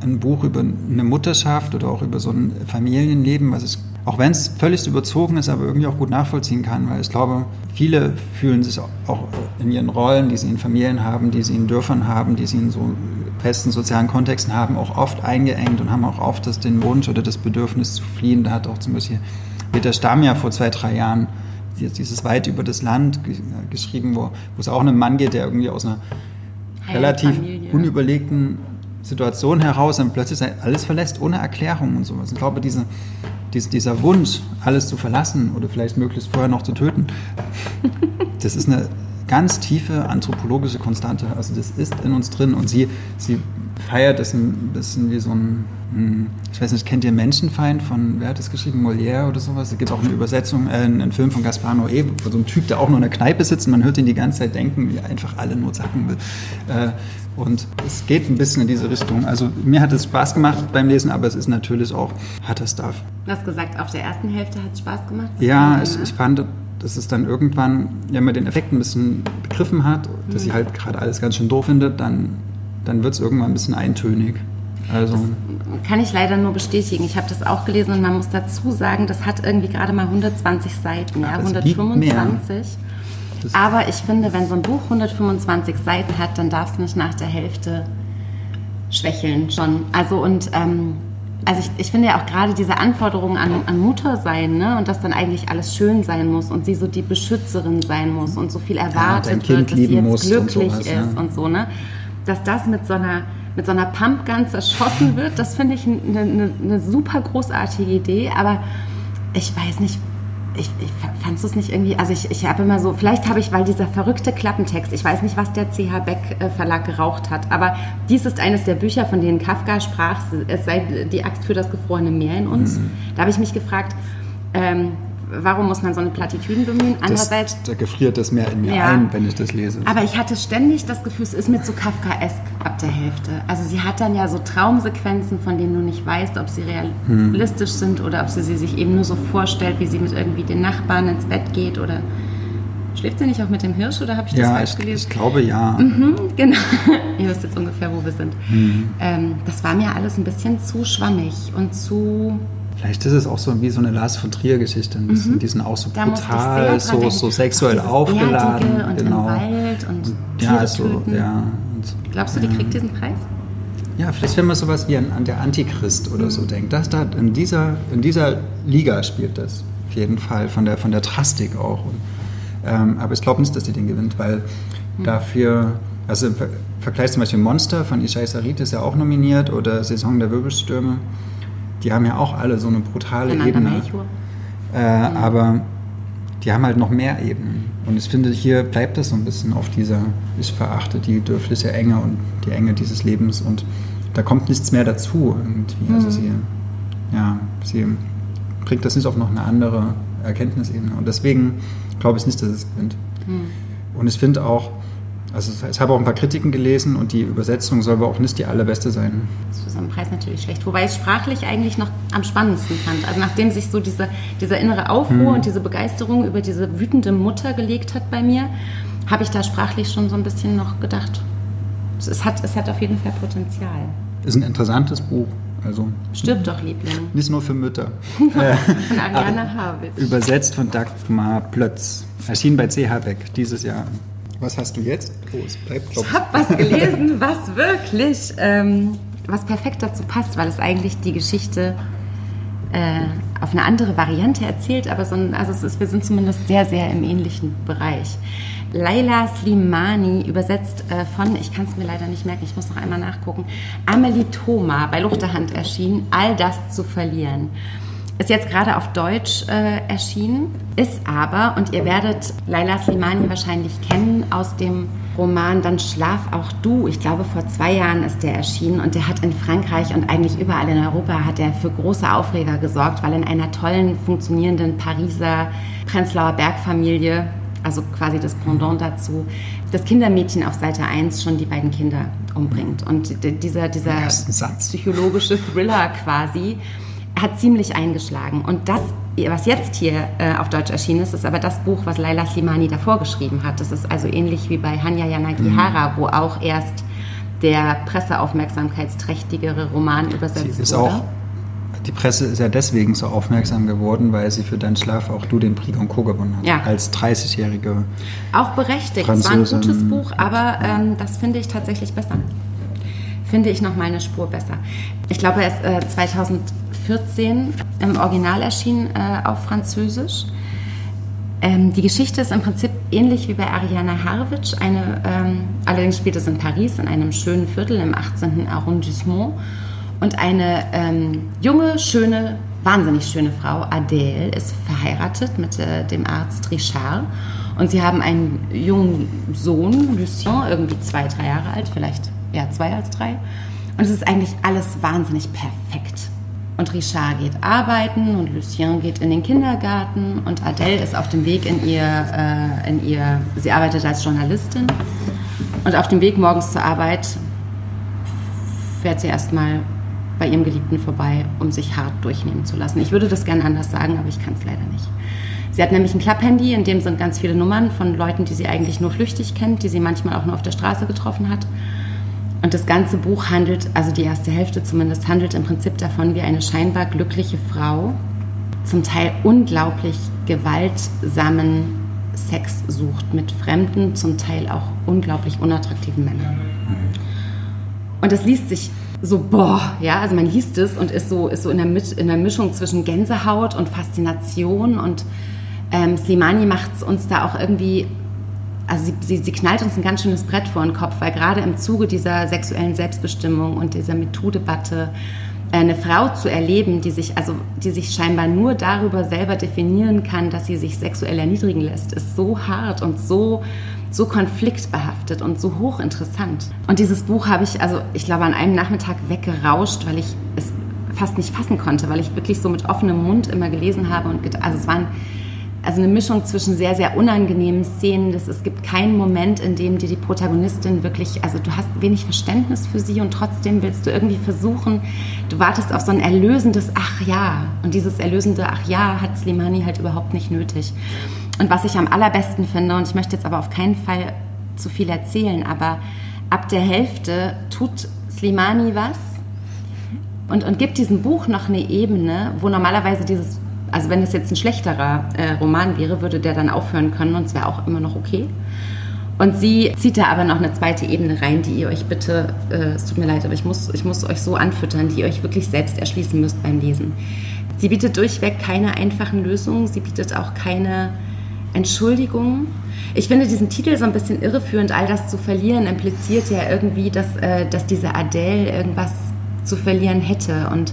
ein Buch über eine Mutterschaft oder auch über so ein Familienleben, was ich auch wenn es völlig überzogen ist, aber irgendwie auch gut nachvollziehen kann, weil ich glaube, viele fühlen sich auch in ihren Rollen, die sie in Familien haben, die sie in Dörfern haben, die sie in so festen sozialen Kontexten haben, auch oft eingeengt und haben auch oft das, den Wunsch oder das Bedürfnis zu fliehen. Da hat auch zum Beispiel Peter Stamm ja vor zwei, drei Jahren dieses Weit über das Land geschrieben, wo, wo es auch um einen Mann geht, der irgendwie aus einer relativ unüberlegten Situation heraus dann plötzlich alles verlässt, ohne Erklärung und sowas. Ich glaube, diese, diese, dieser Wunsch, alles zu verlassen oder vielleicht möglichst vorher noch zu töten, das ist eine ganz tiefe anthropologische Konstante. Also das ist in uns drin und sie, sie feiert das ein bisschen wie so ein, hm, ich weiß nicht, kennt ihr Menschenfeind von, wer hat das geschrieben, Molière oder sowas? Da gibt es auch eine Übersetzung, äh, einen Film von Gaspar Noé, wo so ein Typ, der auch nur in der Kneipe sitzt und man hört ihn die ganze Zeit denken, wie er einfach alle nur zacken will. Äh, und es geht ein bisschen in diese Richtung. Also mir hat es Spaß gemacht beim Lesen, aber es ist natürlich auch harter Stuff. Du hast gesagt, auf der ersten Hälfte hat es Spaß gemacht? Ja, ich, ich, fand, dass es dann irgendwann, wenn man den Effekt ein bisschen begriffen hat, dass mhm. ich halt gerade alles ganz schön doof finde, dann, dann wird es irgendwann ein bisschen eintönig. Also das kann ich leider nur bestätigen. Ich habe das auch gelesen und man muss dazu sagen, das hat irgendwie gerade mal 120 Seiten, ja, 125. Aber ich finde, wenn so ein Buch 125 Seiten hat, dann darf es nicht nach der Hälfte schwächeln schon. Also und ähm, also ich, ich, finde ja auch gerade diese Anforderungen an, an Mutter sein, ne? Und dass dann eigentlich alles schön sein muss und sie so die Beschützerin sein muss und so viel erwartet ja, wird, dass sie jetzt glücklich und sowas, ist ja. und so, ne? Dass das mit so einer mit so einer Pumpgun zerschossen wird, das finde ich eine, eine, eine super großartige Idee, aber ich weiß nicht, ich, ich fandst du es nicht irgendwie, also ich, ich habe immer so, vielleicht habe ich, weil dieser verrückte Klappentext, ich weiß nicht, was der CH Beck äh, Verlag geraucht hat, aber dies ist eines der Bücher, von denen Kafka sprach, es sei die Axt für das gefrorene Meer in uns. Mhm. Da habe ich mich gefragt, ähm, warum muss man so eine Plattitüden bemühen? Andererseits. Das, da gefriert das mehr in mir ja, ein, wenn ich das lese. Aber ich hatte ständig das Gefühl, es ist mir zu Kafkaesk ab der Hälfte. Also sie hat dann ja so Traumsequenzen, von denen du nicht weißt, ob sie realistisch hm. sind oder ob sie sie sich eben nur so vorstellt, wie sie mit irgendwie den Nachbarn ins Bett geht oder. Schläft sie nicht auch mit dem Hirsch oder habe ich das ja, falsch ich, gelesen? Ich glaube ja. Mhm, genau. Ihr wisst jetzt ungefähr, wo wir sind. Mhm. Ähm, das war mir alles ein bisschen zu schwammig und zu Vielleicht ist es auch so wie so eine Lars von Trier Geschichte. Mhm. Die sind auch so brutal, so, so sexuell aufgeladen. Und genau. im Wald und, und ja, also, ja. Und, Glaubst du, die kriegt diesen Preis? Ja, vielleicht wenn man sowas wie an, an der Antichrist oder so mhm. denkt. Das da in dieser, in dieser Liga spielt das auf jeden Fall von der, von der Drastik auch. Und, ähm, aber ich glaube nicht, dass die den gewinnt, weil mhm. dafür, also im Vergleich zum Beispiel Monster von Ishai Sarit ist ja auch nominiert oder Saison der Wirbelstürme die haben ja auch alle so eine brutale Ebene. Äh, mhm. Aber die haben halt noch mehr Ebenen. Und ich finde, hier bleibt das so ein bisschen auf dieser, ich verachte die dörfliche Enge und die Enge dieses Lebens und da kommt nichts mehr dazu irgendwie. Also mhm. Also sie, ja, sie bringt das nicht auf noch eine andere Erkenntnisebene. Und deswegen glaube ich nicht, dass es gewinnt. Mhm. Und ich finde auch, also ich habe auch ein paar Kritiken gelesen und die Übersetzung soll aber auch nicht die allerbeste sein. Das ist einen Preis natürlich schlecht. Wobei ich es sprachlich eigentlich noch am spannendsten fand. Also nachdem sich so diese, dieser innere Aufruhr hm. und diese Begeisterung über diese wütende Mutter gelegt hat bei mir, habe ich da sprachlich schon so ein bisschen noch gedacht. Es hat, es hat auf jeden Fall Potenzial. Ist ein interessantes Buch. Also, Stirb doch, Liebling. Nicht nur für Mütter. von Ariane Harwitz. Übersetzt von Dagmar Plötz. Erschien bei CH Beck dieses Jahr. Was hast du jetzt? Oh, es bleibt, ich habe was gelesen, was wirklich, ähm, was perfekt dazu passt, weil es eigentlich die Geschichte äh, auf eine andere Variante erzählt, aber so ein, also ist, wir sind zumindest sehr, sehr im ähnlichen Bereich. Laila Slimani, übersetzt äh, von, ich kann es mir leider nicht merken, ich muss noch einmal nachgucken, Amelie Thoma bei Luchterhand erschienen, All das zu verlieren. Ist jetzt gerade auf Deutsch äh, erschienen, ist aber, und ihr werdet Laila Slimani wahrscheinlich kennen aus dem Roman Dann schlaf auch du. Ich glaube, vor zwei Jahren ist der erschienen und der hat in Frankreich und eigentlich überall in Europa hat er für große Aufreger gesorgt, weil in einer tollen, funktionierenden Pariser Prenzlauer Bergfamilie, also quasi das Pendant dazu, das Kindermädchen auf Seite 1 schon die beiden Kinder umbringt. Und dieser, dieser psychologische Thriller quasi hat ziemlich eingeschlagen. Und das, was jetzt hier äh, auf Deutsch erschienen ist, ist aber das Buch, was Laila Slimani davor geschrieben hat. Das ist also ähnlich wie bei Hanya Yanagihara, mhm. wo auch erst der presseaufmerksamkeitsträchtigere Roman übersetzt Sie ist wurde. auch die Presse ist ja deswegen so aufmerksam geworden, weil sie für deinen Schlaf auch du den Prix Goncourt gewonnen hat. Ja. Als 30-jährige. Auch berechtigt. Es war ein gutes Buch, aber ähm, das finde ich tatsächlich besser. Finde ich noch mal eine Spur besser. Ich glaube, er ist äh, 2014 im Original erschienen äh, auf Französisch. Ähm, die Geschichte ist im Prinzip ähnlich wie bei Ariana Harwitsch. Eine, ähm, allerdings spielt es in Paris, in einem schönen Viertel im 18. Arrondissement. Und eine ähm, junge, schöne, wahnsinnig schöne Frau, Adèle, ist verheiratet mit äh, dem Arzt Richard. Und sie haben einen jungen Sohn, Lucien, irgendwie zwei, drei Jahre alt, vielleicht eher zwei als drei. Und es ist eigentlich alles wahnsinnig perfekt. Und Richard geht arbeiten und Lucien geht in den Kindergarten und Adele ist auf dem Weg in ihr, äh, in ihr, sie arbeitet als Journalistin und auf dem Weg morgens zur Arbeit fährt sie erstmal bei ihrem Geliebten vorbei, um sich hart durchnehmen zu lassen. Ich würde das gerne anders sagen, aber ich kann es leider nicht. Sie hat nämlich ein Klapphandy, in dem sind ganz viele Nummern von Leuten, die sie eigentlich nur flüchtig kennt, die sie manchmal auch nur auf der Straße getroffen hat. Und das ganze Buch handelt, also die erste Hälfte zumindest, handelt im Prinzip davon, wie eine scheinbar glückliche Frau zum Teil unglaublich gewaltsamen Sex sucht mit fremden, zum Teil auch unglaublich unattraktiven Männern. Und das liest sich so, boah, ja, also man liest es und ist so, ist so in, der, in der Mischung zwischen Gänsehaut und Faszination und ähm, Slimani macht es uns da auch irgendwie also sie, sie, sie, knallt uns ein ganz schönes Brett vor den Kopf, weil gerade im Zuge dieser sexuellen Selbstbestimmung und dieser MeToo-Debatte äh, eine Frau zu erleben, die sich, also, die sich scheinbar nur darüber selber definieren kann, dass sie sich sexuell erniedrigen lässt, ist so hart und so, so konfliktbehaftet und so hochinteressant. Und dieses Buch habe ich, also ich glaube, an einem Nachmittag weggerauscht, weil ich es fast nicht fassen konnte, weil ich wirklich so mit offenem Mund immer gelesen habe und also es waren also eine Mischung zwischen sehr, sehr unangenehmen Szenen. Das, es gibt keinen Moment, in dem dir die Protagonistin wirklich, also du hast wenig Verständnis für sie und trotzdem willst du irgendwie versuchen, du wartest auf so ein erlösendes Ach ja. Und dieses erlösende Ach ja hat Slimani halt überhaupt nicht nötig. Und was ich am allerbesten finde, und ich möchte jetzt aber auf keinen Fall zu viel erzählen, aber ab der Hälfte tut Slimani was und, und gibt diesem Buch noch eine Ebene, wo normalerweise dieses also wenn es jetzt ein schlechterer äh, Roman wäre, würde der dann aufhören können und es wäre auch immer noch okay. Und sie zieht da aber noch eine zweite Ebene rein, die ihr euch bitte, äh, es tut mir leid, aber ich muss, ich muss euch so anfüttern, die ihr euch wirklich selbst erschließen müsst beim Lesen. Sie bietet durchweg keine einfachen Lösungen, sie bietet auch keine Entschuldigungen. Ich finde diesen Titel so ein bisschen irreführend, all das zu verlieren, impliziert ja irgendwie, dass, äh, dass diese Adele irgendwas zu verlieren hätte. Und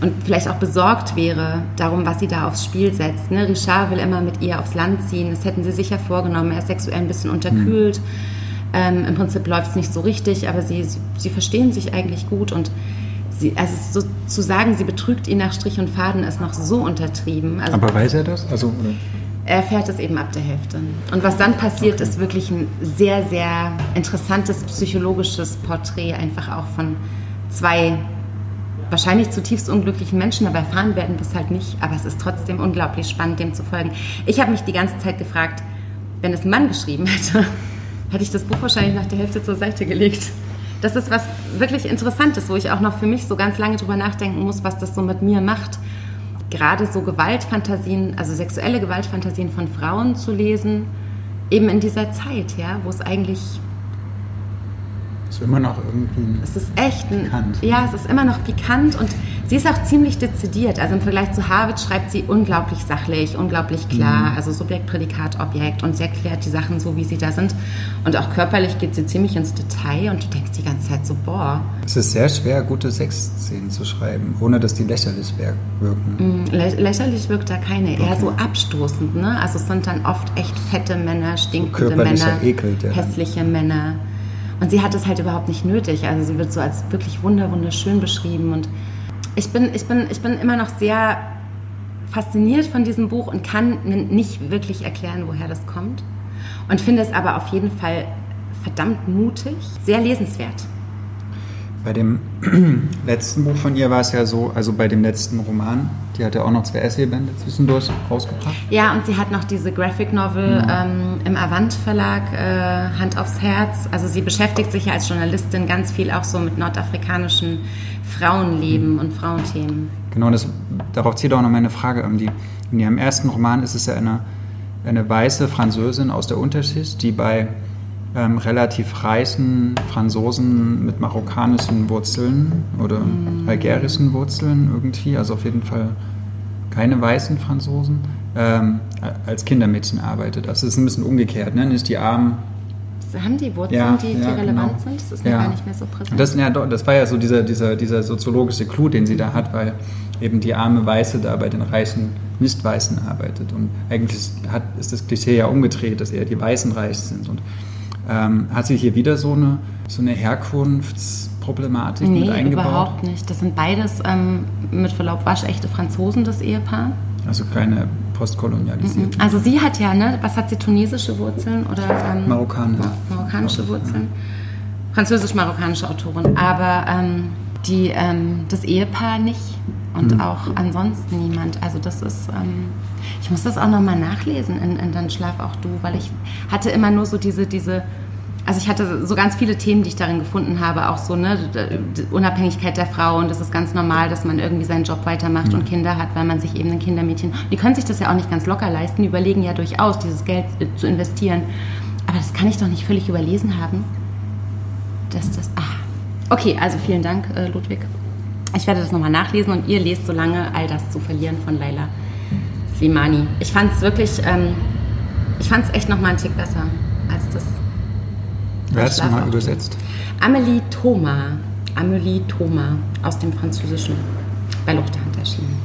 und vielleicht auch besorgt wäre darum, was sie da aufs Spiel setzt. Ne? Richard will immer mit ihr aufs Land ziehen, das hätten sie sicher vorgenommen. Er ist sexuell ein bisschen unterkühlt. Mhm. Ähm, Im Prinzip läuft es nicht so richtig, aber sie, sie, verstehen sich eigentlich gut und sie, also so zu sagen, sie betrügt ihn nach Strich und Faden, ist noch so untertrieben. Also, aber weiß er das? Also, er erfährt es eben ab der Hälfte. Und was dann passiert, okay. ist wirklich ein sehr, sehr interessantes psychologisches Porträt, einfach auch von zwei wahrscheinlich zutiefst unglücklichen Menschen, aber erfahren werden wir es halt nicht. Aber es ist trotzdem unglaublich spannend, dem zu folgen. Ich habe mich die ganze Zeit gefragt, wenn es ein Mann geschrieben hätte, hätte ich das Buch wahrscheinlich nach der Hälfte zur Seite gelegt. Das ist was wirklich Interessantes, wo ich auch noch für mich so ganz lange drüber nachdenken muss, was das so mit mir macht. Gerade so Gewaltfantasien, also sexuelle Gewaltfantasien von Frauen zu lesen, eben in dieser Zeit, ja, wo es eigentlich ist immer noch irgendwie. Es ist echt ein, pikant. Ja, es ist immer noch pikant und sie ist auch ziemlich dezidiert. Also im Vergleich zu Harvard schreibt sie unglaublich sachlich, unglaublich klar. Mhm. Also Subjekt, Prädikat, Objekt und sie erklärt die Sachen so, wie sie da sind. Und auch körperlich geht sie ziemlich ins Detail und du denkst die ganze Zeit so, boah. Es ist sehr schwer, gute Sexszenen zu schreiben, ohne dass die lächerlich wirken. Mhm, lä lächerlich wirkt da keine, okay. eher so abstoßend. Ne? Also es sind dann oft echt fette Männer, stinkende so Männer, Ekel, hässliche Männer. Und sie hat es halt überhaupt nicht nötig. Also sie wird so als wirklich wunder, wunderschön beschrieben. Und ich bin, ich, bin, ich bin immer noch sehr fasziniert von diesem Buch und kann nicht wirklich erklären, woher das kommt. Und finde es aber auf jeden Fall verdammt mutig, sehr lesenswert. Bei dem letzten Buch von ihr war es ja so, also bei dem letzten Roman, die hat ja auch noch zwei Essaybände zwischendurch rausgebracht. Ja, und sie hat noch diese Graphic Novel ja. ähm, im Avant Verlag, äh, Hand aufs Herz. Also sie beschäftigt sich ja als Journalistin ganz viel auch so mit nordafrikanischen Frauenleben mhm. und Frauenthemen. Genau, das, darauf zielt auch noch meine Frage. Die, in ihrem ersten Roman ist es ja eine, eine weiße Französin aus der Unterschicht, die bei ähm, relativ reichen Franzosen mit marokkanischen Wurzeln oder mm. algerischen Wurzeln irgendwie, also auf jeden Fall keine weißen Franzosen, ähm, als Kindermädchen arbeitet. Also es ist ein bisschen umgekehrt, ne? nicht die Armen. Haben die Wurzeln, ja, die, die ja, relevant genau. sind? Das ist mir ja. gar nicht mehr so präsent. Das, ja, das war ja so dieser, dieser, dieser soziologische Clou, den sie da hat, weil eben die arme Weiße da bei den reichen Nicht-Weißen arbeitet. Und eigentlich hat, ist das Klischee ja umgedreht, dass eher die Weißen reich sind. Und ähm, hat sie hier wieder so eine, so eine Herkunftsproblematik nee, mit eingebaut? überhaupt nicht. Das sind beides ähm, mit Verlaub waschechte Franzosen, das Ehepaar. Also keine postkolonialisierten. Also sie hat ja, ne, was hat sie, tunesische Wurzeln oder ähm, Marokkanische. marokkanische Wurzeln? Französisch-marokkanische Autorin. Aber ähm, die, ähm, das Ehepaar nicht und mhm. auch ansonsten niemand. Also das ist, ähm, ich muss das auch nochmal nachlesen in, in Dann schlaf auch du, weil ich hatte immer nur so diese, diese, also ich hatte so ganz viele Themen, die ich darin gefunden habe, auch so, ne, Unabhängigkeit der Frau und das ist ganz normal, dass man irgendwie seinen Job weitermacht mhm. und Kinder hat, weil man sich eben ein Kindermädchen, die können sich das ja auch nicht ganz locker leisten, die überlegen ja durchaus, dieses Geld zu investieren. Aber das kann ich doch nicht völlig überlesen haben, dass das, ah. Okay, also vielen Dank, äh, Ludwig. Ich werde das nochmal nachlesen und ihr lest so lange All das zu verlieren von Laila Slimani. Ich fand es wirklich, ähm, ich fand es echt nochmal einen Tick besser als das. Wer hat es mal übersetzt? Amélie Thomas. Amélie Thomas aus dem Französischen bei Luchterhand erschienen.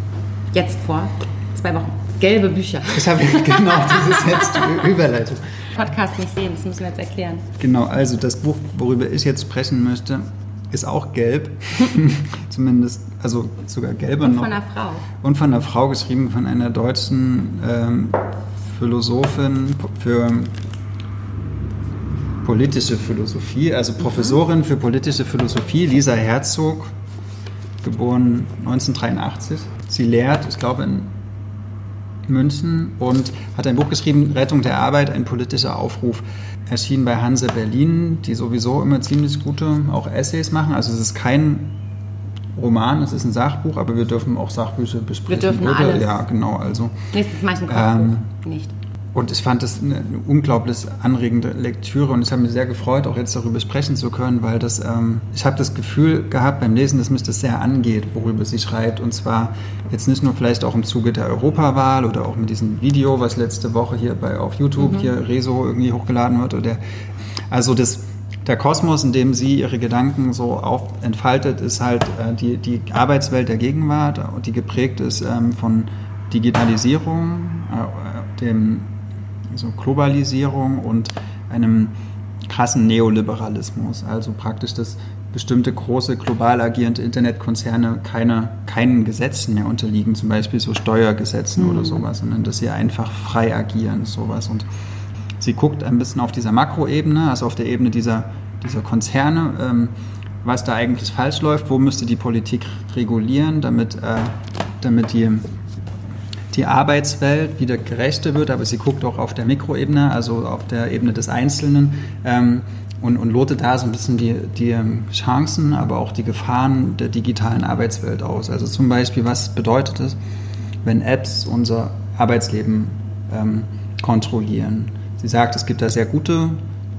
Jetzt vor zwei Wochen. Gelbe Bücher. Das habe ich genau, dieses jetzt Überleitung. Podcast nicht sehen, das müssen wir jetzt erklären. Genau, also das Buch, worüber ich jetzt sprechen möchte, ist auch gelb. Zumindest, also sogar gelber Und noch. von einer Frau. Und von einer Frau geschrieben, von einer deutschen ähm, Philosophin für politische Philosophie, also Professorin mhm. für politische Philosophie, Lisa Herzog, geboren 1983. Sie lehrt, ich glaube, in München und hat ein Buch geschrieben, Rettung der Arbeit, ein politischer Aufruf erschienen bei Hanse Berlin, die sowieso immer ziemlich gute auch Essays machen. Also es ist kein Roman, es ist ein Sachbuch, aber wir dürfen auch Sachbücher besprechen. Wir dürfen alles. Ja, genau. Also, Nächstes Mal ein ähm, nicht. Und ich fand das eine, eine, unglaublich anregende Lektüre und ich habe mich sehr gefreut, auch jetzt darüber sprechen zu können, weil das, ähm, ich habe das Gefühl gehabt beim Lesen, dass mich das sehr angeht, worüber sie schreibt. Und zwar jetzt nicht nur vielleicht auch im Zuge der Europawahl oder auch mit diesem Video, was letzte Woche hier bei, auf YouTube mhm. hier Rezo irgendwie hochgeladen wird. Oder, also das, der Kosmos, in dem sie ihre Gedanken so auf, entfaltet, ist halt äh, die, die Arbeitswelt der Gegenwart, die geprägt ist ähm, von Digitalisierung, äh, dem so Globalisierung und einem krassen Neoliberalismus. Also praktisch, dass bestimmte große global agierende Internetkonzerne keine, keinen Gesetzen mehr unterliegen, zum Beispiel so Steuergesetzen mhm. oder sowas, sondern dass sie einfach frei agieren, sowas. Und sie guckt ein bisschen auf dieser Makroebene, also auf der Ebene dieser, dieser Konzerne, ähm, was da eigentlich falsch läuft, wo müsste die Politik regulieren, damit, äh, damit die die Arbeitswelt wieder gerechter wird, aber sie guckt auch auf der Mikroebene, also auf der Ebene des Einzelnen ähm, und, und lotet da so ein bisschen die, die Chancen, aber auch die Gefahren der digitalen Arbeitswelt aus. Also zum Beispiel, was bedeutet es, wenn Apps unser Arbeitsleben ähm, kontrollieren? Sie sagt, es gibt da sehr gute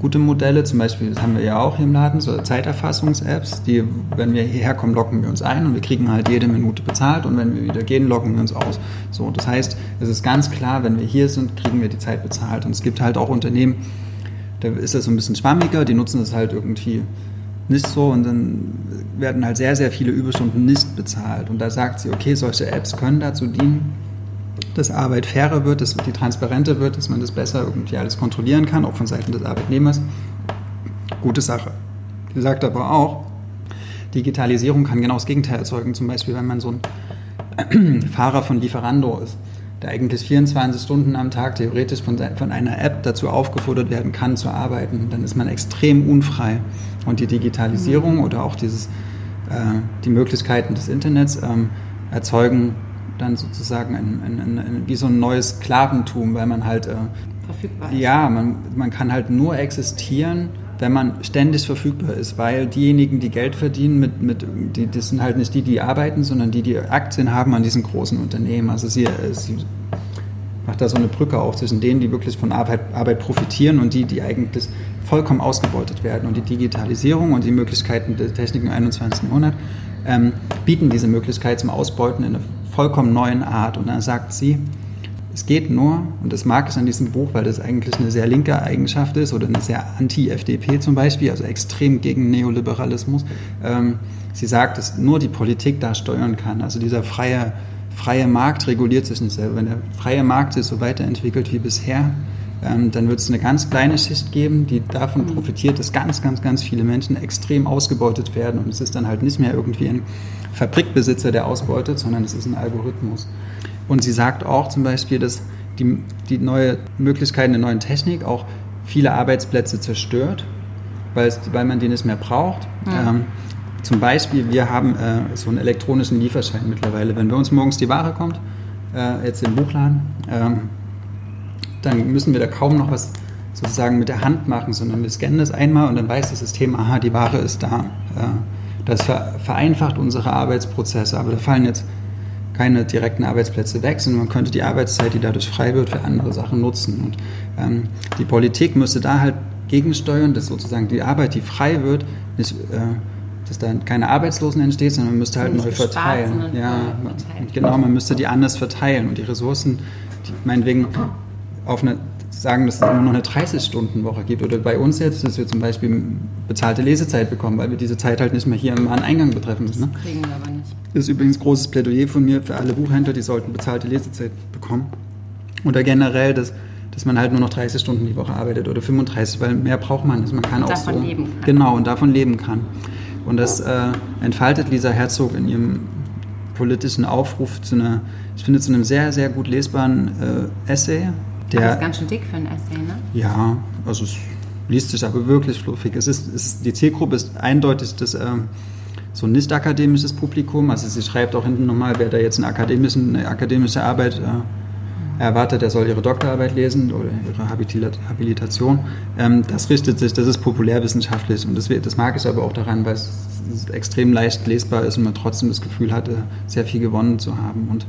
gute Modelle, zum Beispiel, das haben wir ja auch hier im Laden, so Zeiterfassungs-Apps, die, wenn wir hierher kommen, locken wir uns ein und wir kriegen halt jede Minute bezahlt und wenn wir wieder gehen, locken wir uns aus. So, das heißt, es ist ganz klar, wenn wir hier sind, kriegen wir die Zeit bezahlt. Und es gibt halt auch Unternehmen, da ist das so ein bisschen schwammiger, die nutzen das halt irgendwie nicht so und dann werden halt sehr, sehr viele Überstunden nicht bezahlt. Und da sagt sie, okay, solche Apps können dazu dienen, dass Arbeit fairer wird, dass die transparenter wird, dass man das besser irgendwie alles kontrollieren kann, auch von Seiten des Arbeitnehmers. Gute Sache. Sie sagt aber auch, Digitalisierung kann genau das Gegenteil erzeugen. Zum Beispiel, wenn man so ein Fahrer von Lieferando ist, der eigentlich 24 Stunden am Tag theoretisch von, von einer App dazu aufgefordert werden kann, zu arbeiten, dann ist man extrem unfrei. Und die Digitalisierung oder auch dieses, äh, die Möglichkeiten des Internets ähm, erzeugen dann sozusagen ein, ein, ein, wie so ein neues Sklaventum, weil man halt... Äh, Verfügbar ist. Ja, man, man kann halt nur existieren wenn man ständig verfügbar ist, weil diejenigen, die Geld verdienen, mit, mit, die, das sind halt nicht die, die arbeiten, sondern die, die Aktien haben an diesen großen Unternehmen. Also sie, sie macht da so eine Brücke auf zwischen denen, die wirklich von Arbeit, Arbeit profitieren und die, die eigentlich vollkommen ausgebeutet werden. Und die Digitalisierung und die Möglichkeiten der Technik im 21. Jahrhundert ähm, bieten diese Möglichkeit zum Ausbeuten in einer vollkommen neuen Art. Und dann sagt sie, es geht nur, und das mag ich an diesem Buch, weil das eigentlich eine sehr linke Eigenschaft ist oder eine sehr anti-FDP zum Beispiel, also extrem gegen Neoliberalismus. Ähm, sie sagt, dass nur die Politik da steuern kann. Also dieser freie, freie Markt reguliert sich nicht selber. Wenn der freie Markt sich so weiterentwickelt wie bisher, ähm, dann wird es eine ganz kleine Schicht geben, die davon profitiert, dass ganz, ganz, ganz viele Menschen extrem ausgebeutet werden. Und es ist dann halt nicht mehr irgendwie ein Fabrikbesitzer, der ausbeutet, sondern es ist ein Algorithmus. Und sie sagt auch zum Beispiel, dass die, die neue Möglichkeiten der neuen Technik auch viele Arbeitsplätze zerstört, weil, weil man die nicht mehr braucht. Ja. Ähm, zum Beispiel, wir haben äh, so einen elektronischen Lieferschein mittlerweile. Wenn bei uns morgens die Ware kommt, äh, jetzt im Buchladen, ähm, dann müssen wir da kaum noch was sozusagen mit der Hand machen, sondern wir scannen das einmal und dann weiß das System, aha, die Ware ist da. Das vereinfacht unsere Arbeitsprozesse, aber da fallen jetzt keine direkten Arbeitsplätze weg, sondern man könnte die Arbeitszeit, die dadurch frei wird, für andere Sachen nutzen. Und ähm, die Politik müsste da halt gegensteuern, dass sozusagen die Arbeit, die frei wird, nicht, äh, dass da keine Arbeitslosen entsteht, sondern man müsste halt neu verteilen. Ja, verteilen. genau, man müsste die anders verteilen und die Ressourcen, die, meinetwegen auf eine sagen, dass es immer noch eine 30-Stunden-Woche gibt. Oder bei uns jetzt, dass wir zum Beispiel bezahlte Lesezeit bekommen, weil wir diese Zeit halt nicht mehr hier im Eingang betreffen müssen. Ne? Das kriegen wir aber nicht. Das ist übrigens ein großes Plädoyer von mir für alle Buchhändler, die sollten bezahlte Lesezeit bekommen. Oder generell, dass, dass man halt nur noch 30 Stunden die Woche arbeitet oder 35, weil mehr braucht man nicht. Man kann und auch davon so, leben kann. Genau, und davon leben kann. Und das äh, entfaltet Lisa Herzog in ihrem politischen Aufruf zu einer, ich finde, zu einem sehr, sehr gut lesbaren äh, Essay, der, aber das ist ganz schön dick für ein Essay, ne? Ja, also es liest sich aber wirklich fluffig. Es ist, es ist die Zielgruppe ist eindeutig das, ähm, so ein nicht akademisches Publikum. Also sie schreibt auch hinten nochmal, wer da jetzt eine, akademischen, eine akademische Arbeit äh, erwartet, der soll ihre Doktorarbeit lesen oder ihre Habilitation. Ähm, das richtet sich, das ist populärwissenschaftlich und das, das mag ich aber auch daran, weil es extrem leicht lesbar ist und man trotzdem das Gefühl hatte, sehr viel gewonnen zu haben. Und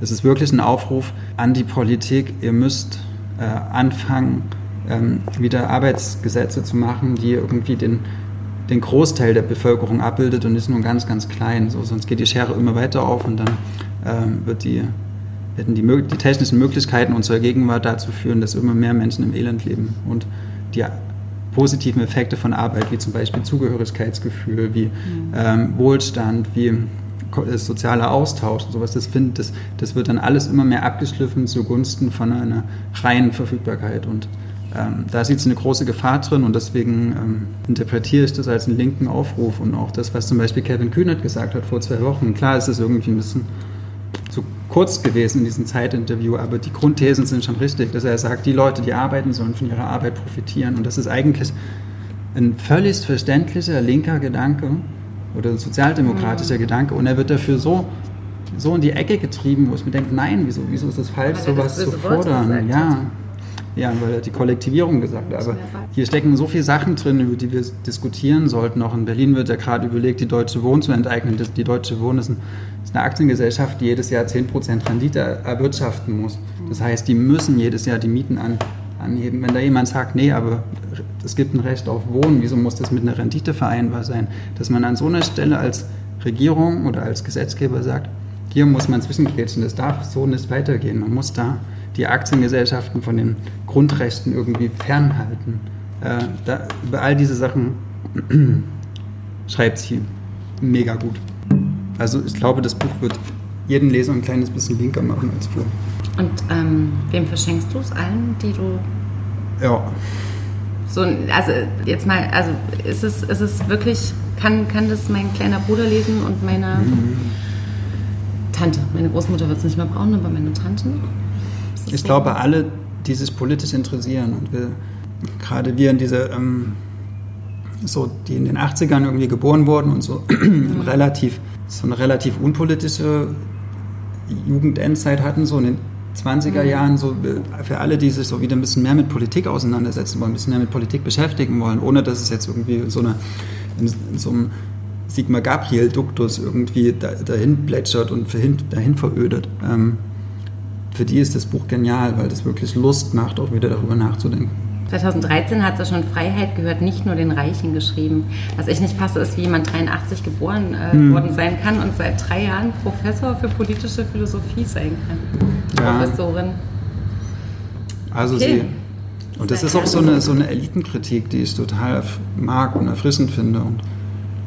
es ist wirklich ein Aufruf an die Politik, ihr müsst äh, anfangen, ähm, wieder Arbeitsgesetze zu machen, die irgendwie den, den Großteil der Bevölkerung abbildet und nicht nur ganz, ganz klein. So, sonst geht die Schere immer weiter auf und dann ähm, wird die, werden die, die technischen Möglichkeiten unserer Gegenwart dazu führen, dass immer mehr Menschen im Elend leben. Und die positiven Effekte von Arbeit, wie zum Beispiel Zugehörigkeitsgefühl, wie mhm. ähm, Wohlstand, wie sozialer Austausch und sowas, das, find, das, das wird dann alles immer mehr abgeschliffen zugunsten von einer reinen Verfügbarkeit. Und ähm, da sieht es eine große Gefahr drin und deswegen ähm, interpretiere ich das als einen linken Aufruf und auch das, was zum Beispiel Kevin Kühnert gesagt hat vor zwei Wochen. Klar ist es irgendwie ein bisschen zu kurz gewesen in diesem Zeitinterview, aber die Grundthesen sind schon richtig, dass er sagt, die Leute, die arbeiten, sollen von ihrer Arbeit profitieren und das ist eigentlich ein völlig verständlicher linker Gedanke, oder ein sozialdemokratischer mhm. Gedanke und er wird dafür so, so in die Ecke getrieben, wo ich mir denke, nein, wieso, wieso ist es falsch, sowas zu fordern? Ja. Ja, weil er die Kollektivierung gesagt hat. Aber hier stecken so viele Sachen drin, über die wir diskutieren sollten. Auch in Berlin wird ja gerade überlegt, die Deutsche Wohnen zu enteignen. Die Deutsche Wohnen ist, eine Aktiengesellschaft, die jedes Jahr 10% Rendite erwirtschaften muss. Das heißt, die müssen jedes Jahr die Mieten an, anheben. Wenn da jemand sagt, nee, aber es gibt ein Recht auf Wohnen, wieso muss das mit einer Rendite vereinbar sein? Dass man an so einer Stelle als Regierung oder als Gesetzgeber sagt, hier muss man zwischengrätschen, das darf so nicht weitergehen. Man muss da die Aktiengesellschaften von den Grundrechten irgendwie fernhalten. Äh, da, über all diese Sachen schreibt sie mega gut. Also ich glaube, das Buch wird jeden Leser ein kleines bisschen linker machen als vorher. Und ähm, wem verschenkst du es allen, die du. Ja. So, also jetzt mal, also ist es, ist es wirklich, kann, kann das mein kleiner Bruder lesen und meine mhm. Tante? Meine Großmutter wird es nicht mehr brauchen, aber meine Tante? Ich so? glaube, alle, die sich politisch interessieren und wir, gerade wir in dieser, ähm, so, die in den 80ern irgendwie geboren wurden und so mhm. relativ, so eine relativ unpolitische Jugendendzeit hatten, so in den 20er Jahren so äh, für alle, die sich so wieder ein bisschen mehr mit Politik auseinandersetzen wollen, ein bisschen mehr mit Politik beschäftigen wollen, ohne dass es jetzt irgendwie so eine in, in so einem Sigmar Gabriel-Duktus irgendwie da, dahin plätschert und dahin, dahin verödet. Ähm, für die ist das Buch genial, weil das wirklich Lust macht, auch wieder darüber nachzudenken. 2013 hat sie schon Freiheit gehört nicht nur den Reichen geschrieben. Was ich nicht fasse, ist, wie jemand 83 geboren äh, hm. worden sein kann und seit drei Jahren Professor für politische Philosophie sein kann. Ja. Professorin. Also okay. sie. Und das ist auch so eine, so eine Elitenkritik, die ich total mag und erfrischend finde. Und,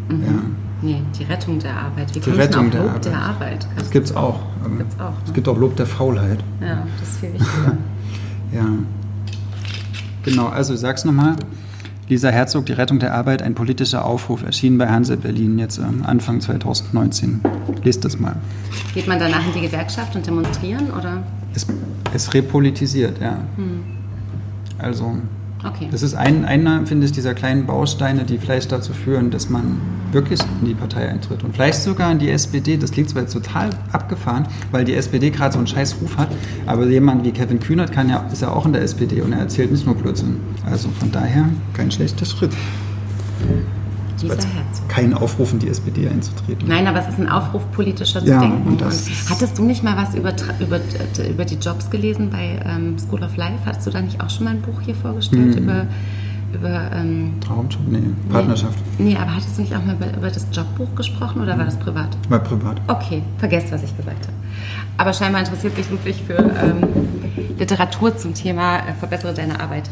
mhm. ja. Nee, die Rettung der Arbeit. Wie die Rettung der Lob Arbeit. der Arbeit? Das gibt es auch. Gibt's auch ne? Es gibt auch Lob der Faulheit. Ja, das ist viel wichtiger. ja. Genau, also ich sag's nochmal. Lisa Herzog, die Rettung der Arbeit, ein politischer Aufruf, erschienen bei Hanse Berlin jetzt ähm, Anfang 2019. Lest das mal. Geht man danach in die Gewerkschaft und demonstrieren oder? Es, es repolitisiert, ja. Hm. Also Okay. Das ist ein, einer, finde ich, dieser kleinen Bausteine, die vielleicht dazu führen, dass man wirklich in die Partei eintritt. Und vielleicht sogar in die SPD. Das klingt zwar jetzt total abgefahren, weil die SPD gerade so einen scheiß Ruf hat, aber jemand wie Kevin Kühnert kann ja, ist ja auch in der SPD und er erzählt nicht nur Blödsinn. Also von daher kein schlechter Schritt. Lisa Herzog. Kein Aufruf in die SPD einzutreten. Nein, aber es ist ein Aufruf, politischer zu ja, denken. Und, und hattest du nicht mal was über, über, über die Jobs gelesen bei ähm, School of Life? Hattest du da nicht auch schon mal ein Buch hier vorgestellt mhm. über über ähm, Traumjob? Nee, Partnerschaft. Nee, nee, aber hattest du nicht auch mal über, über das Jobbuch gesprochen oder war das privat? War privat. Okay, vergesst, was ich gesagt habe. Aber scheinbar interessiert sich Ludwig für ähm, Literatur zum Thema äh, Verbessere deine Arbeit.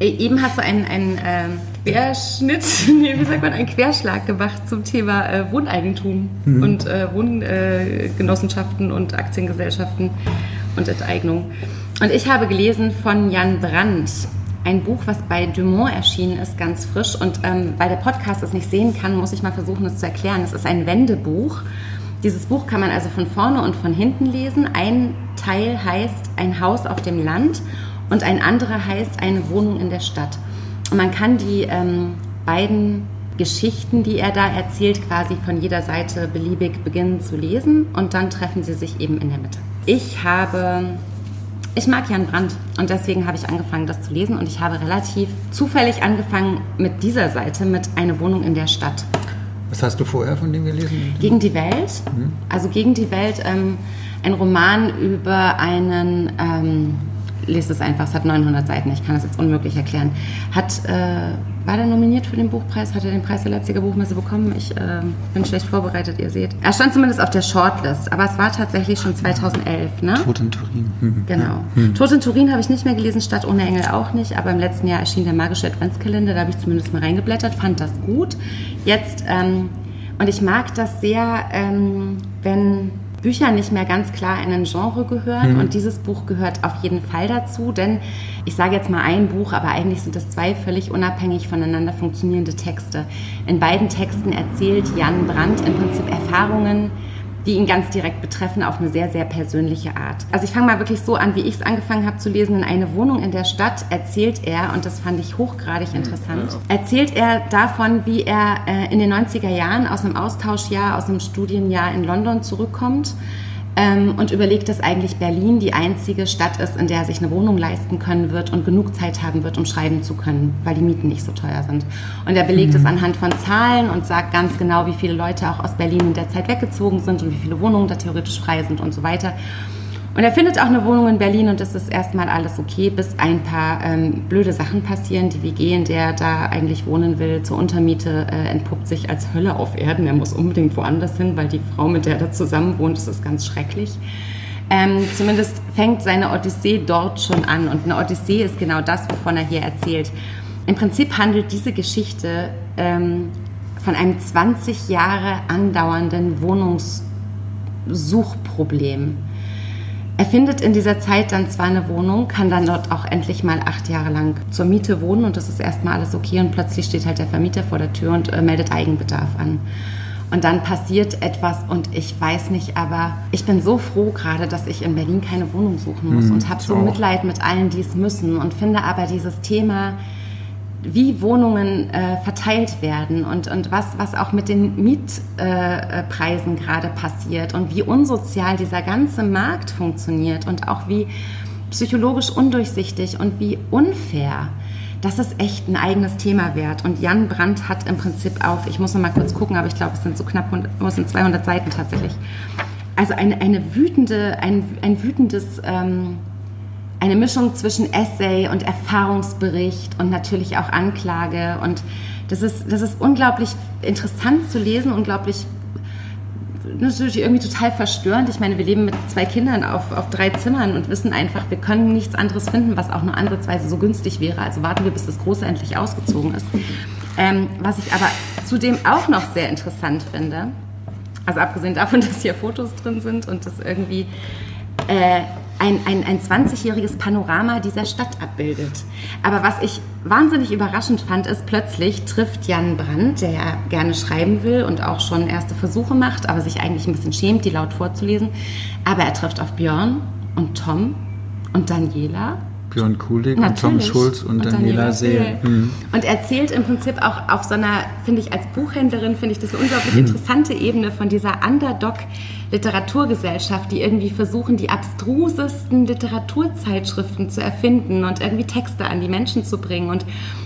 Äh, eben hast du einen, einen ähm, Querschnitt, nee, wie sagt man, einen Querschlag gemacht zum Thema äh, Wohneigentum mhm. und äh, Wohngenossenschaften und Aktiengesellschaften und Enteignung. Und ich habe gelesen von Jan Brandt, ein Buch, was bei Dumont erschienen ist, ganz frisch. Und ähm, weil der Podcast es nicht sehen kann, muss ich mal versuchen, es zu erklären. Es ist ein Wendebuch. Dieses Buch kann man also von vorne und von hinten lesen. Ein Teil heißt Ein Haus auf dem Land und ein anderer heißt Eine Wohnung in der Stadt. Und man kann die ähm, beiden Geschichten, die er da erzählt, quasi von jeder Seite beliebig beginnen zu lesen und dann treffen sie sich eben in der Mitte. Ich habe, ich mag Jan Brandt und deswegen habe ich angefangen, das zu lesen und ich habe relativ zufällig angefangen mit dieser Seite, mit Eine Wohnung in der Stadt. Was hast du vorher von dem gelesen? Gegen die Welt. Mhm. Also Gegen die Welt, ähm, ein Roman über einen ähm, lest es einfach, es hat 900 Seiten, ich kann das jetzt unmöglich erklären. Hat, äh, war der nominiert für den Buchpreis? Hat er den Preis der Leipziger Buchmesse bekommen? Ich äh, bin schlecht vorbereitet, ihr seht. Er stand zumindest auf der Shortlist, aber es war tatsächlich schon 2011, ne? Tod in Turin. Hm. Genau. Hm. Tod in Turin habe ich nicht mehr gelesen, Stadt ohne Engel auch nicht, aber im letzten Jahr erschien der magische Adventskalender, da habe ich zumindest mal reingeblättert, fand das gut. Jetzt, ähm, und ich mag das sehr, ähm, wenn Bücher nicht mehr ganz klar in ein Genre gehören. Mhm. Und dieses Buch gehört auf jeden Fall dazu, denn ich sage jetzt mal ein Buch, aber eigentlich sind es zwei völlig unabhängig voneinander funktionierende Texte. In beiden Texten erzählt Jan Brandt im Prinzip Erfahrungen, die ihn ganz direkt betreffen, auf eine sehr, sehr persönliche Art. Also ich fange mal wirklich so an, wie ich es angefangen habe zu lesen. In eine Wohnung in der Stadt erzählt er, und das fand ich hochgradig interessant, erzählt er davon, wie er äh, in den 90er Jahren aus einem Austauschjahr, aus einem Studienjahr in London zurückkommt ähm, und überlegt, dass eigentlich Berlin die einzige Stadt ist, in der er sich eine Wohnung leisten können wird und genug Zeit haben wird, um schreiben zu können, weil die Mieten nicht so teuer sind. Und er belegt mhm. es anhand von Zahlen und sagt ganz genau, wie viele Leute auch aus Berlin in der Zeit weggezogen sind und wie viele Wohnungen da theoretisch frei sind und so weiter. Und er findet auch eine Wohnung in Berlin und es ist erstmal alles okay, bis ein paar ähm, blöde Sachen passieren. Die WG, in der er da eigentlich wohnen will, zur Untermiete, äh, entpuppt sich als Hölle auf Erden. Er muss unbedingt woanders hin, weil die Frau, mit der er da zusammen wohnt, das ist ganz schrecklich. Ähm, zumindest fängt seine Odyssee dort schon an. Und eine Odyssee ist genau das, wovon er hier erzählt. Im Prinzip handelt diese Geschichte ähm, von einem 20 Jahre andauernden Wohnungssuchproblem. Er findet in dieser Zeit dann zwar eine Wohnung, kann dann dort auch endlich mal acht Jahre lang zur Miete wohnen und das ist erstmal alles okay und plötzlich steht halt der Vermieter vor der Tür und äh, meldet Eigenbedarf an. Und dann passiert etwas und ich weiß nicht, aber ich bin so froh gerade, dass ich in Berlin keine Wohnung suchen muss hm, und habe so Mitleid mit allen, die es müssen und finde aber dieses Thema wie Wohnungen äh, verteilt werden und, und was, was auch mit den Mietpreisen äh, gerade passiert und wie unsozial dieser ganze Markt funktioniert und auch wie psychologisch undurchsichtig und wie unfair. Das ist echt ein eigenes Thema wert. Und Jan Brandt hat im Prinzip auf, ich muss noch mal kurz gucken, aber ich glaube, es sind so knapp es sind 200 Seiten tatsächlich. Also eine, eine wütende, ein, ein wütendes ähm, eine Mischung zwischen Essay und Erfahrungsbericht und natürlich auch Anklage. Und das ist, das ist unglaublich interessant zu lesen, unglaublich natürlich irgendwie total verstörend. Ich meine, wir leben mit zwei Kindern auf, auf drei Zimmern und wissen einfach, wir können nichts anderes finden, was auch nur ansatzweise so günstig wäre. Also warten wir, bis das Große endlich ausgezogen ist. Ähm, was ich aber zudem auch noch sehr interessant finde, also abgesehen davon, dass hier Fotos drin sind und das irgendwie äh, ein, ein, ein 20-jähriges Panorama dieser Stadt abbildet. Aber was ich wahnsinnig überraschend fand, ist, plötzlich trifft Jan Brandt, der ja gerne schreiben will und auch schon erste Versuche macht, aber sich eigentlich ein bisschen schämt, die laut vorzulesen. Aber er trifft auf Björn und Tom und Daniela Björn Kulig und Tom Schulz und, und Daniela, Daniela Seel. Mhm. Und erzählt im Prinzip auch auf so einer, finde ich als Buchhändlerin, finde ich das eine unglaublich mhm. interessante Ebene von dieser Underdog-Literaturgesellschaft, die irgendwie versuchen, die abstrusesten Literaturzeitschriften zu erfinden und irgendwie Texte an die Menschen zu bringen und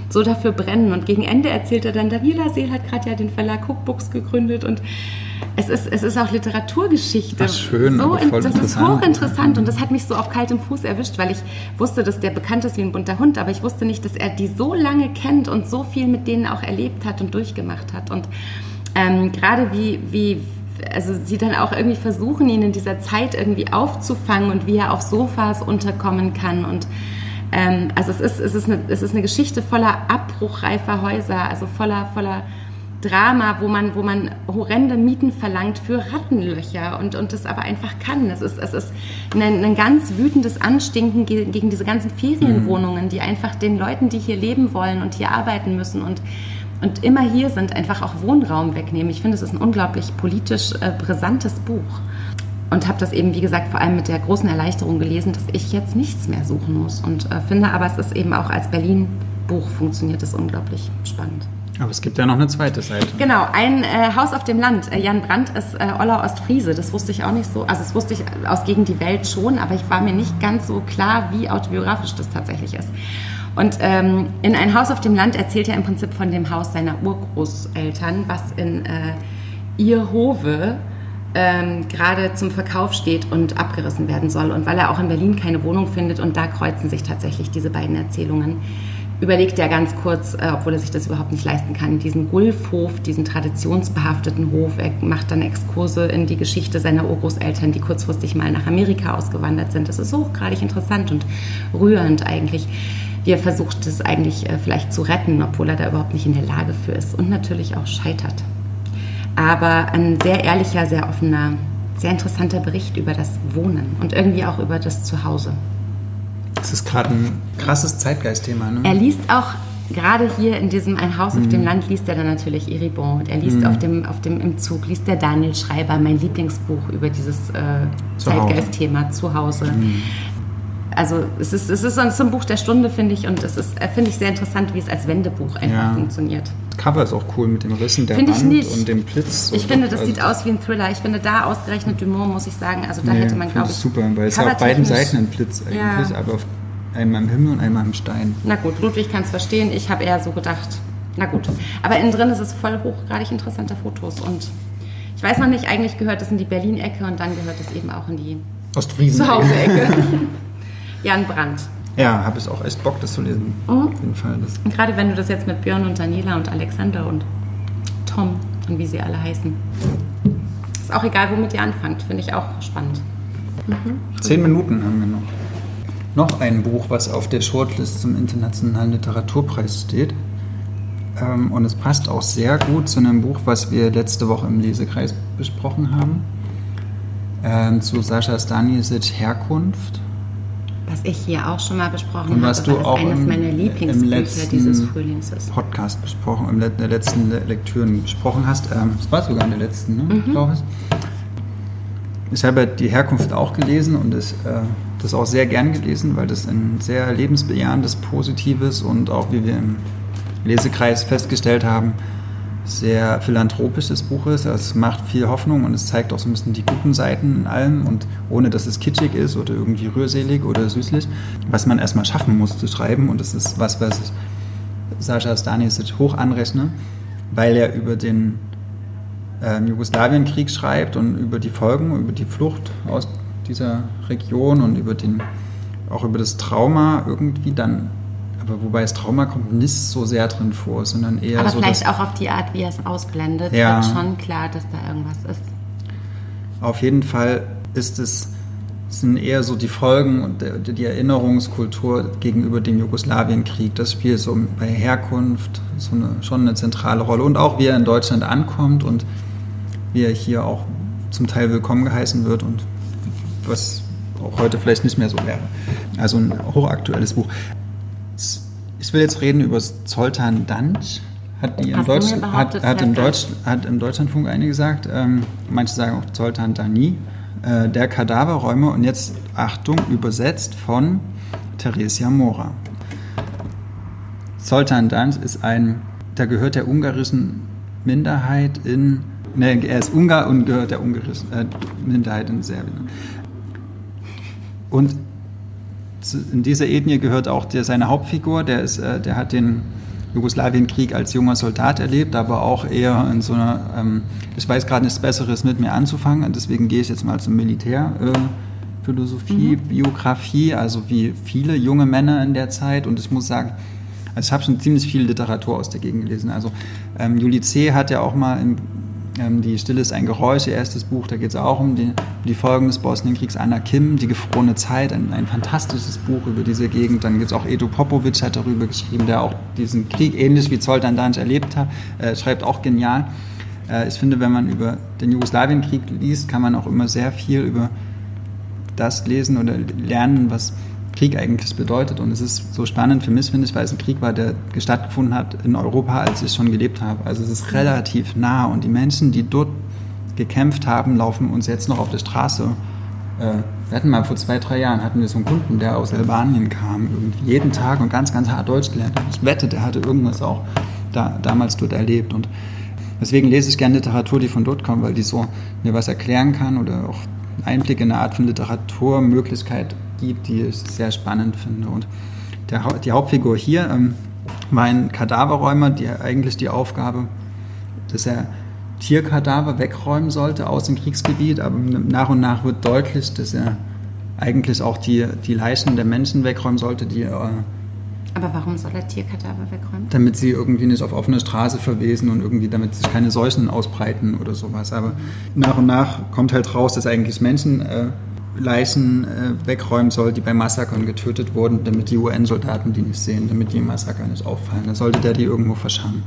so dafür brennen. Und gegen Ende erzählt er dann, Daniela Seel hat gerade ja den Verlag Cookbooks gegründet und es ist, es ist auch Literaturgeschichte. Ach, schön, so in, das ist hochinteressant und das hat mich so auf kaltem Fuß erwischt, weil ich wusste, dass der bekannt ist wie ein bunter Hund, aber ich wusste nicht, dass er die so lange kennt und so viel mit denen auch erlebt hat und durchgemacht hat. Und ähm, gerade wie, wie, also sie dann auch irgendwie versuchen, ihn in dieser Zeit irgendwie aufzufangen und wie er auf Sofas unterkommen kann und ähm, also es ist, es, ist eine, es ist eine Geschichte voller abbruchreifer Häuser, also voller, voller Drama, wo man, wo man horrende Mieten verlangt für Rattenlöcher und, und das aber einfach kann. Es ist, es ist ein, ein ganz wütendes Anstinken gegen, diese ganzen Ferienwohnungen, die einfach den Leuten, die hier leben wollen und hier arbeiten müssen und, und immer hier sind, einfach auch Wohnraum wegnehmen. Ich finde, es ist ein unglaublich politisch äh, brisantes Buch. Und habe das eben, wie gesagt, vor allem mit der großen Erleichterung gelesen, dass ich jetzt nichts mehr suchen muss. Und äh, finde aber, es ist eben auch als Berlin-Buch funktioniert es unglaublich spannend. Aber es gibt ja noch eine zweite Seite. Genau, ein äh, Haus auf dem Land. Äh, Jan Brandt ist äh, Olla Ostfriese. Das wusste ich auch nicht so. Also das wusste ich aus Gegen die Welt schon, aber ich war mir nicht ganz so klar, wie autobiografisch das tatsächlich ist. Und ähm, in Ein Haus auf dem Land erzählt er im Prinzip von dem Haus seiner Urgroßeltern, was in äh, Irhove ähm, gerade zum Verkauf steht und abgerissen werden soll. Und weil er auch in Berlin keine Wohnung findet und da kreuzen sich tatsächlich diese beiden Erzählungen überlegt er ganz kurz, äh, obwohl er sich das überhaupt nicht leisten kann, diesen Gulfhof, diesen traditionsbehafteten Hof. Er macht dann Exkurse in die Geschichte seiner Urgroßeltern, die kurzfristig mal nach Amerika ausgewandert sind. Das ist hochgradig interessant und rührend eigentlich. Wie er versucht, es eigentlich äh, vielleicht zu retten, obwohl er da überhaupt nicht in der Lage für ist und natürlich auch scheitert. Aber ein sehr ehrlicher, sehr offener, sehr interessanter Bericht über das Wohnen und irgendwie auch über das Zuhause. Das ist gerade ein krasses Zeitgeistthema. Ne? Er liest auch gerade hier in diesem Ein Haus auf mhm. dem Land liest er dann natürlich Eribon und er liest mhm. auf dem, auf dem, im Zug, liest der Daniel Schreiber, mein Lieblingsbuch über dieses äh, Zeitgeistthema zu Hause. Mhm. Also es ist, es ist so ein Buch der Stunde, finde ich, und es ist, äh, finde ich, sehr interessant, wie es als Wendebuch einfach ja. funktioniert. Das Cover ist auch cool mit dem Rissen der find Wand und dem Blitz. Ich finde, das also sieht aus wie ein Thriller. Ich finde, da ausgerechnet Dumont, muss ich sagen, also da nee, hätte man, glaube ich... super, weil es ja auf beiden Seiten ein Blitz eigentlich, ja. aber auf einmal im Himmel und einmal im Stein. Na gut, Ludwig kann es verstehen. Ich habe eher so gedacht, na gut. Aber innen drin ist es voll hochgradig interessante Fotos und ich weiß noch nicht, eigentlich gehört es in die Berlin-Ecke und dann gehört es eben auch in die Ostfriesen Zuhause-Ecke. Jan Brandt. Ja, habe ich auch echt Bock, das zu lesen. Mhm. Auf jeden Fall. Das. Gerade wenn du das jetzt mit Björn und Daniela und Alexander und Tom und wie sie alle heißen. Ist auch egal, womit ihr anfangt, finde ich auch spannend. Mhm. Zehn Minuten haben wir noch. Noch ein Buch, was auf der Shortlist zum Internationalen Literaturpreis steht. Ähm, und es passt auch sehr gut zu einem Buch, was wir letzte Woche im Lesekreis besprochen haben. Ähm, zu Sascha Stanisic Herkunft was ich hier auch schon mal besprochen habe, was du auch eines im, meiner Lieblingsbücher dieses Frühlings ist. Podcast besprochen, in der letzten Lektüren besprochen hast. Ähm, das war sogar in der letzten, ne? Mhm. glaube ich. Ich habe die Herkunft auch gelesen und das, äh, das auch sehr gern gelesen, weil das ein sehr lebensbejahendes, positives und auch wie wir im Lesekreis festgestellt haben, sehr philanthropisches Buch ist. Es macht viel Hoffnung und es zeigt auch so ein bisschen die guten Seiten in allem und ohne dass es kitschig ist oder irgendwie rührselig oder süßlich, was man erstmal schaffen muss zu schreiben und das ist was, was ich Sascha Stanisic hoch anrechne, weil er über den ähm, Jugoslawienkrieg schreibt und über die Folgen, über die Flucht aus dieser Region und über den, auch über das Trauma irgendwie dann, aber wobei das Trauma kommt nicht so sehr drin vor, sondern eher aber so. vielleicht auch auf die Art, wie er es ausblendet, Ja. wird schon klar, dass da irgendwas ist. Auf jeden Fall ist es sind eher so die Folgen und die Erinnerungskultur gegenüber dem Jugoslawienkrieg. Das spielt so bei Herkunft so eine, schon eine zentrale Rolle und auch wie er in Deutschland ankommt und wie er hier auch zum Teil willkommen geheißen wird und was auch heute vielleicht nicht mehr so wäre. Also ein hochaktuelles Buch. Ich will jetzt reden über Zoltan Danch. Hat, die mir Deutsch, hat, hat, im Deutsch, hat im Deutschlandfunk eine gesagt. Ähm, manche sagen auch Zoltan Dani. Äh, der Kadaverräumer und jetzt Achtung, übersetzt von Theresia Mora. Zoltan Danch ist ein, der gehört der ungarischen Minderheit in, ne, er ist Ungar und gehört der ungarischen äh, Minderheit in Serbien. Und in dieser Ethnie gehört auch der, seine Hauptfigur, der, ist, äh, der hat den Jugoslawienkrieg als junger Soldat erlebt, aber auch eher in so einer, ähm, ich weiß gerade nichts Besseres mit mir anzufangen, und deswegen gehe ich jetzt mal zum Militär. Äh, Philosophie, Biografie, also wie viele junge Männer in der Zeit. Und ich muss sagen, also ich habe schon ziemlich viel Literatur aus der Gegend gelesen. Also ähm, Juli C. hat ja auch mal in, ähm, Die Stille ist ein Geräusch, ihr erstes Buch, da geht es auch um die, um die Folgen des Bosnienkriegs. Anna Kim, Die gefrorene Zeit, ein, ein fantastisches Buch über diese Gegend. Dann gibt es auch Edo Popovic, hat darüber geschrieben, der auch diesen Krieg ähnlich wie Zoltan Danch erlebt hat, äh, schreibt auch genial. Äh, ich finde, wenn man über den Jugoslawienkrieg liest, kann man auch immer sehr viel über das lesen oder lernen, was Krieg eigentlich bedeutet. Und es ist so spannend für mich, finde ich, weil es ein Krieg war, der stattgefunden hat in Europa, als ich schon gelebt habe. Also es ist relativ nah und die Menschen, die dort gekämpft haben, laufen uns jetzt noch auf der Straße. Äh, wir hatten mal vor zwei, drei Jahren hatten wir so einen Kunden, der aus Albanien kam, irgendwie jeden Tag und ganz, ganz hart Deutsch gelernt hat. Ich wette, der hatte irgendwas auch da, damals dort erlebt. Und deswegen lese ich gerne Literatur, die von dort kommt, weil die so mir was erklären kann oder auch Einblick in eine Art von Literaturmöglichkeit gibt, die ich sehr spannend finde. Und der, die Hauptfigur hier ähm, war ein Kadaverräumer, die eigentlich die Aufgabe, dass er Tierkadaver wegräumen sollte aus dem Kriegsgebiet, aber nach und nach wird deutlich, dass er eigentlich auch die, die Leichen der Menschen wegräumen sollte, die, äh, Aber warum soll er Tierkadaver wegräumen? damit sie irgendwie nicht auf offene Straße verwesen und irgendwie damit sich keine Seuchen ausbreiten oder sowas. Aber nach und nach kommt halt raus, dass eigentlich Menschen äh, Leichen äh, wegräumen soll, die bei Massakern getötet wurden, damit die UN-Soldaten die nicht sehen, damit die Massaker nicht auffallen. Dann sollte der die irgendwo verscharren.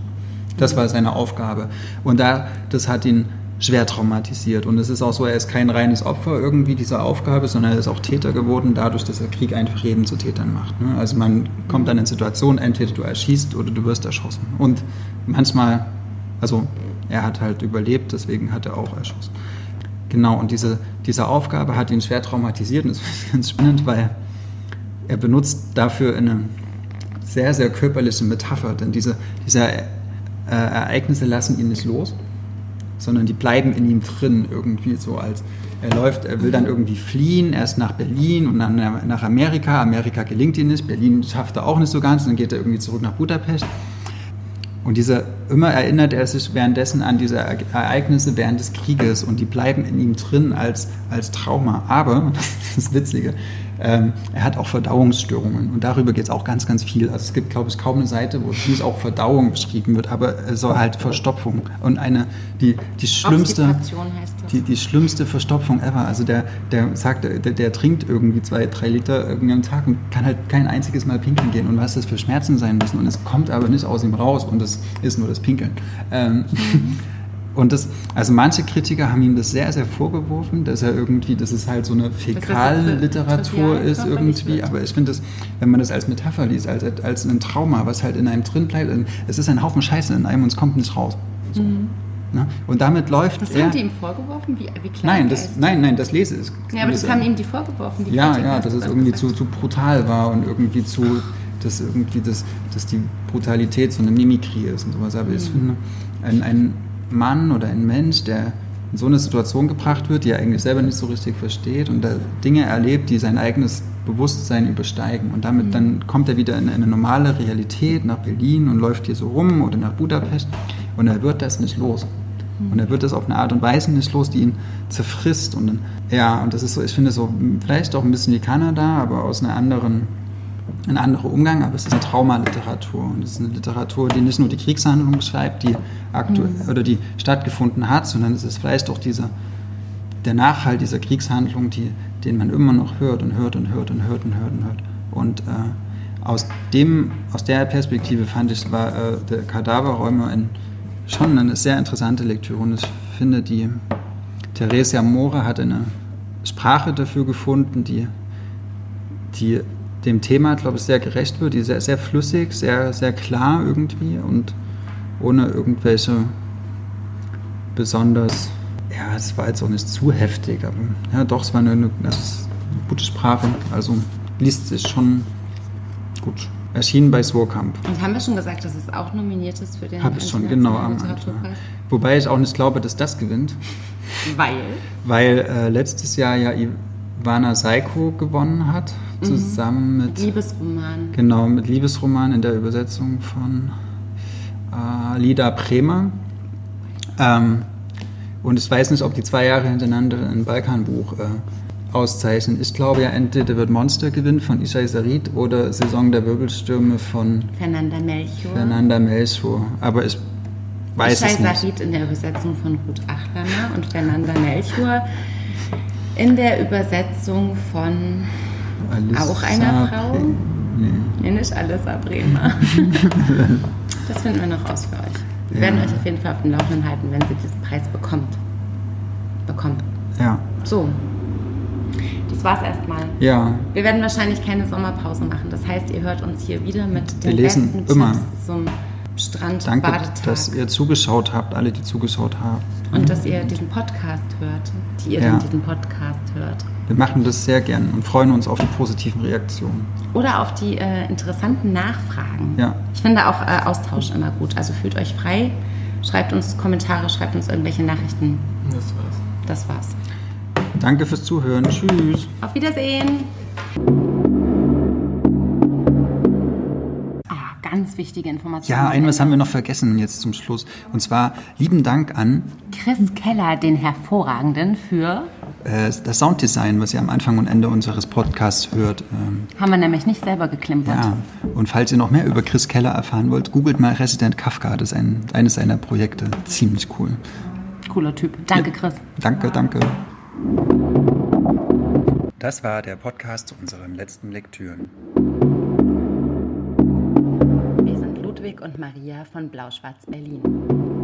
Das war seine Aufgabe. Und da, das hat ihn schwer traumatisiert. Und es ist auch so, er ist kein reines Opfer irgendwie dieser Aufgabe, sondern er ist auch Täter geworden, dadurch, dass der Krieg einfach jeden zu Tätern macht. Ne? Also man kommt dann in Situationen, entweder du erschießt oder du wirst erschossen. Und manchmal, also er hat halt überlebt, deswegen hat er auch erschossen. Genau, und diese, diese Aufgabe hat ihn schwer traumatisiert und das ist ganz spannend, weil er benutzt dafür eine sehr, sehr körperliche Metapher, denn diese, diese äh, Ereignisse lassen ihn nicht los, sondern die bleiben in ihm drin, irgendwie so als er läuft, er will dann irgendwie fliehen, erst nach Berlin und dann nach Amerika. Amerika gelingt ihm nicht, Berlin schafft er auch nicht so ganz, dann geht er irgendwie zurück nach Budapest. Und diese, immer erinnert er sich währenddessen an diese Ereignisse während des Krieges und die bleiben in ihm drin als, als Trauma. Aber, das ist das Witzige, ähm, er hat auch Verdauungsstörungen und darüber geht es auch ganz, ganz viel. Also es gibt, glaube ich, kaum eine Seite, wo nicht auch Verdauung beschrieben wird, aber so halt Verstopfung. Und eine, die, die schlimmste... Die, die schlimmste Verstopfung ever. Also der, der sagt, der, der trinkt irgendwie zwei, drei Liter irgendwie am Tag und kann halt kein einziges Mal pinkeln gehen. Und was das für Schmerzen sein müssen. Und es kommt aber nicht aus ihm raus und es ist nur das Pinkeln. Ähm, Und das, also manche Kritiker haben ihm das sehr, sehr vorgeworfen, dass er irgendwie, dass es halt so eine Fäkalliteratur ist irgendwie. Aber ich finde das, wenn man das als Metapher liest, als, als ein Trauma, was halt in einem drin bleibt, es ist ein Haufen Scheiße in einem und es kommt nicht raus. So. Ne? Und damit läuft Das er. haben die ihm vorgeworfen? Wie, wie klein Nein, das, nein, nein, das lese ich. Ja, aber das haben ihm die vorgeworfen. Die ja, Kritiker, ja, dass es dann irgendwie zu, zu brutal war und irgendwie zu, dass irgendwie das, dass die Brutalität so eine Mimikrie ist und sowas. Aber ich finde, ein, ein Mann oder ein Mensch, der in so eine Situation gebracht wird, die er eigentlich selber nicht so richtig versteht und da Dinge erlebt, die sein eigenes Bewusstsein übersteigen. Und damit dann kommt er wieder in eine normale Realität nach Berlin und läuft hier so rum oder nach Budapest und er wird das nicht los. Und er wird das auf eine Art und Weise nicht los, die ihn zerfrisst. Und dann, ja, und das ist so, ich finde so, vielleicht auch ein bisschen wie Kanada, aber aus einer anderen, ein anderer Umgang, aber es ist eine Traumaliteratur. Und es ist eine Literatur, die nicht nur die Kriegshandlung beschreibt, die aktuell oder die stattgefunden hat, sondern es ist vielleicht auch dieser, der Nachhalt dieser Kriegshandlung, die, den man immer noch hört und hört und hört und hört und hört und hört. Und äh, aus, dem, aus der Perspektive fand ich, war äh, der Kadaverräumer ein, schon eine sehr interessante Lektüre. Und ich finde, die Theresia Mora hat eine Sprache dafür gefunden, die, die dem Thema, glaube ich, sehr gerecht wird, die sehr, sehr flüssig, sehr, sehr klar irgendwie und ohne irgendwelche besonders, ja, es war jetzt auch nicht zu heftig, aber ja, doch, es war eine, eine, eine gute Sprache, also liest sich schon gut. Erschienen bei Swarkamp. Und haben wir schon gesagt, dass es auch nominiert ist für den Habe ich schon, genau am Anfang. Wobei ich auch nicht glaube, dass das gewinnt, Weil? weil äh, letztes Jahr ja Ivana Seiko gewonnen hat, zusammen mit, Liebesroman. genau, mit Liebesroman in der Übersetzung von äh, Lida Bremer. Ähm, und ich weiß nicht, ob die zwei Jahre hintereinander ein Balkanbuch äh, auszeichnen. Ich glaube ja, entweder wird Monster gewinnen von Ishai Sarid oder Saison der Wirbelstürme von Fernanda Melchior. Fernanda Melchor. Aber ich weiß Ishai es nicht. Sarid in der Übersetzung von Ruth Achlamer und Fernanda Melchior in der Übersetzung von Alissa Auch einer Frau? Nee. Nee, nicht Alissa Bremer. das finden wir noch raus für euch. Wir Ja. werden euch auf jeden Fall auf dem Laufenden halten, wenn sie diesen Preis bekommt. Bekommt. Ja. So. Das war's erstmal. Ja. Wir werden wahrscheinlich keine Sommerpause machen. Das heißt, ihr hört uns hier wieder mit Wir den lesen besten immer. Tipps zum Strand, Danke, Badetag. dass ihr zugeschaut habt, alle, die zugeschaut haben. und dass ihr diesen Podcast hört, die ihr Ja. dann diesen Podcast hört. Wir machen das sehr gern und freuen uns auf die positiven Reaktionen. Oder auf die äh, interessanten Nachfragen. Ja. Ich finde auch äh, Austausch immer gut. Also fühlt euch frei, schreibt uns Kommentare, schreibt uns irgendwelche Nachrichten. Das war's. Das war's. Danke fürs Zuhören. Tschüss. Auf Wiedersehen. Ah, ganz wichtige Information. Ja, ein was haben wir noch vergessen jetzt zum Schluss. Und zwar lieben Dank an Chris Keller, den hervorragenden für. Äh, das Sounddesign, was ihr am Anfang und Ende unseres Podcasts hört. Ähm, Haben wir nämlich nicht selber geklimpert. ja, und falls ihr noch mehr über Chris Keller erfahren wollt, googelt mal Resident Kafka. Das ist ein, eines seiner Projekte. Ziemlich cool. Cooler Typ. Danke, Chris. Danke, danke. Das war der Podcast zu unseren letzten Lektüren. Wir sind Ludwig und Maria von Blau-Schwarz Berlin.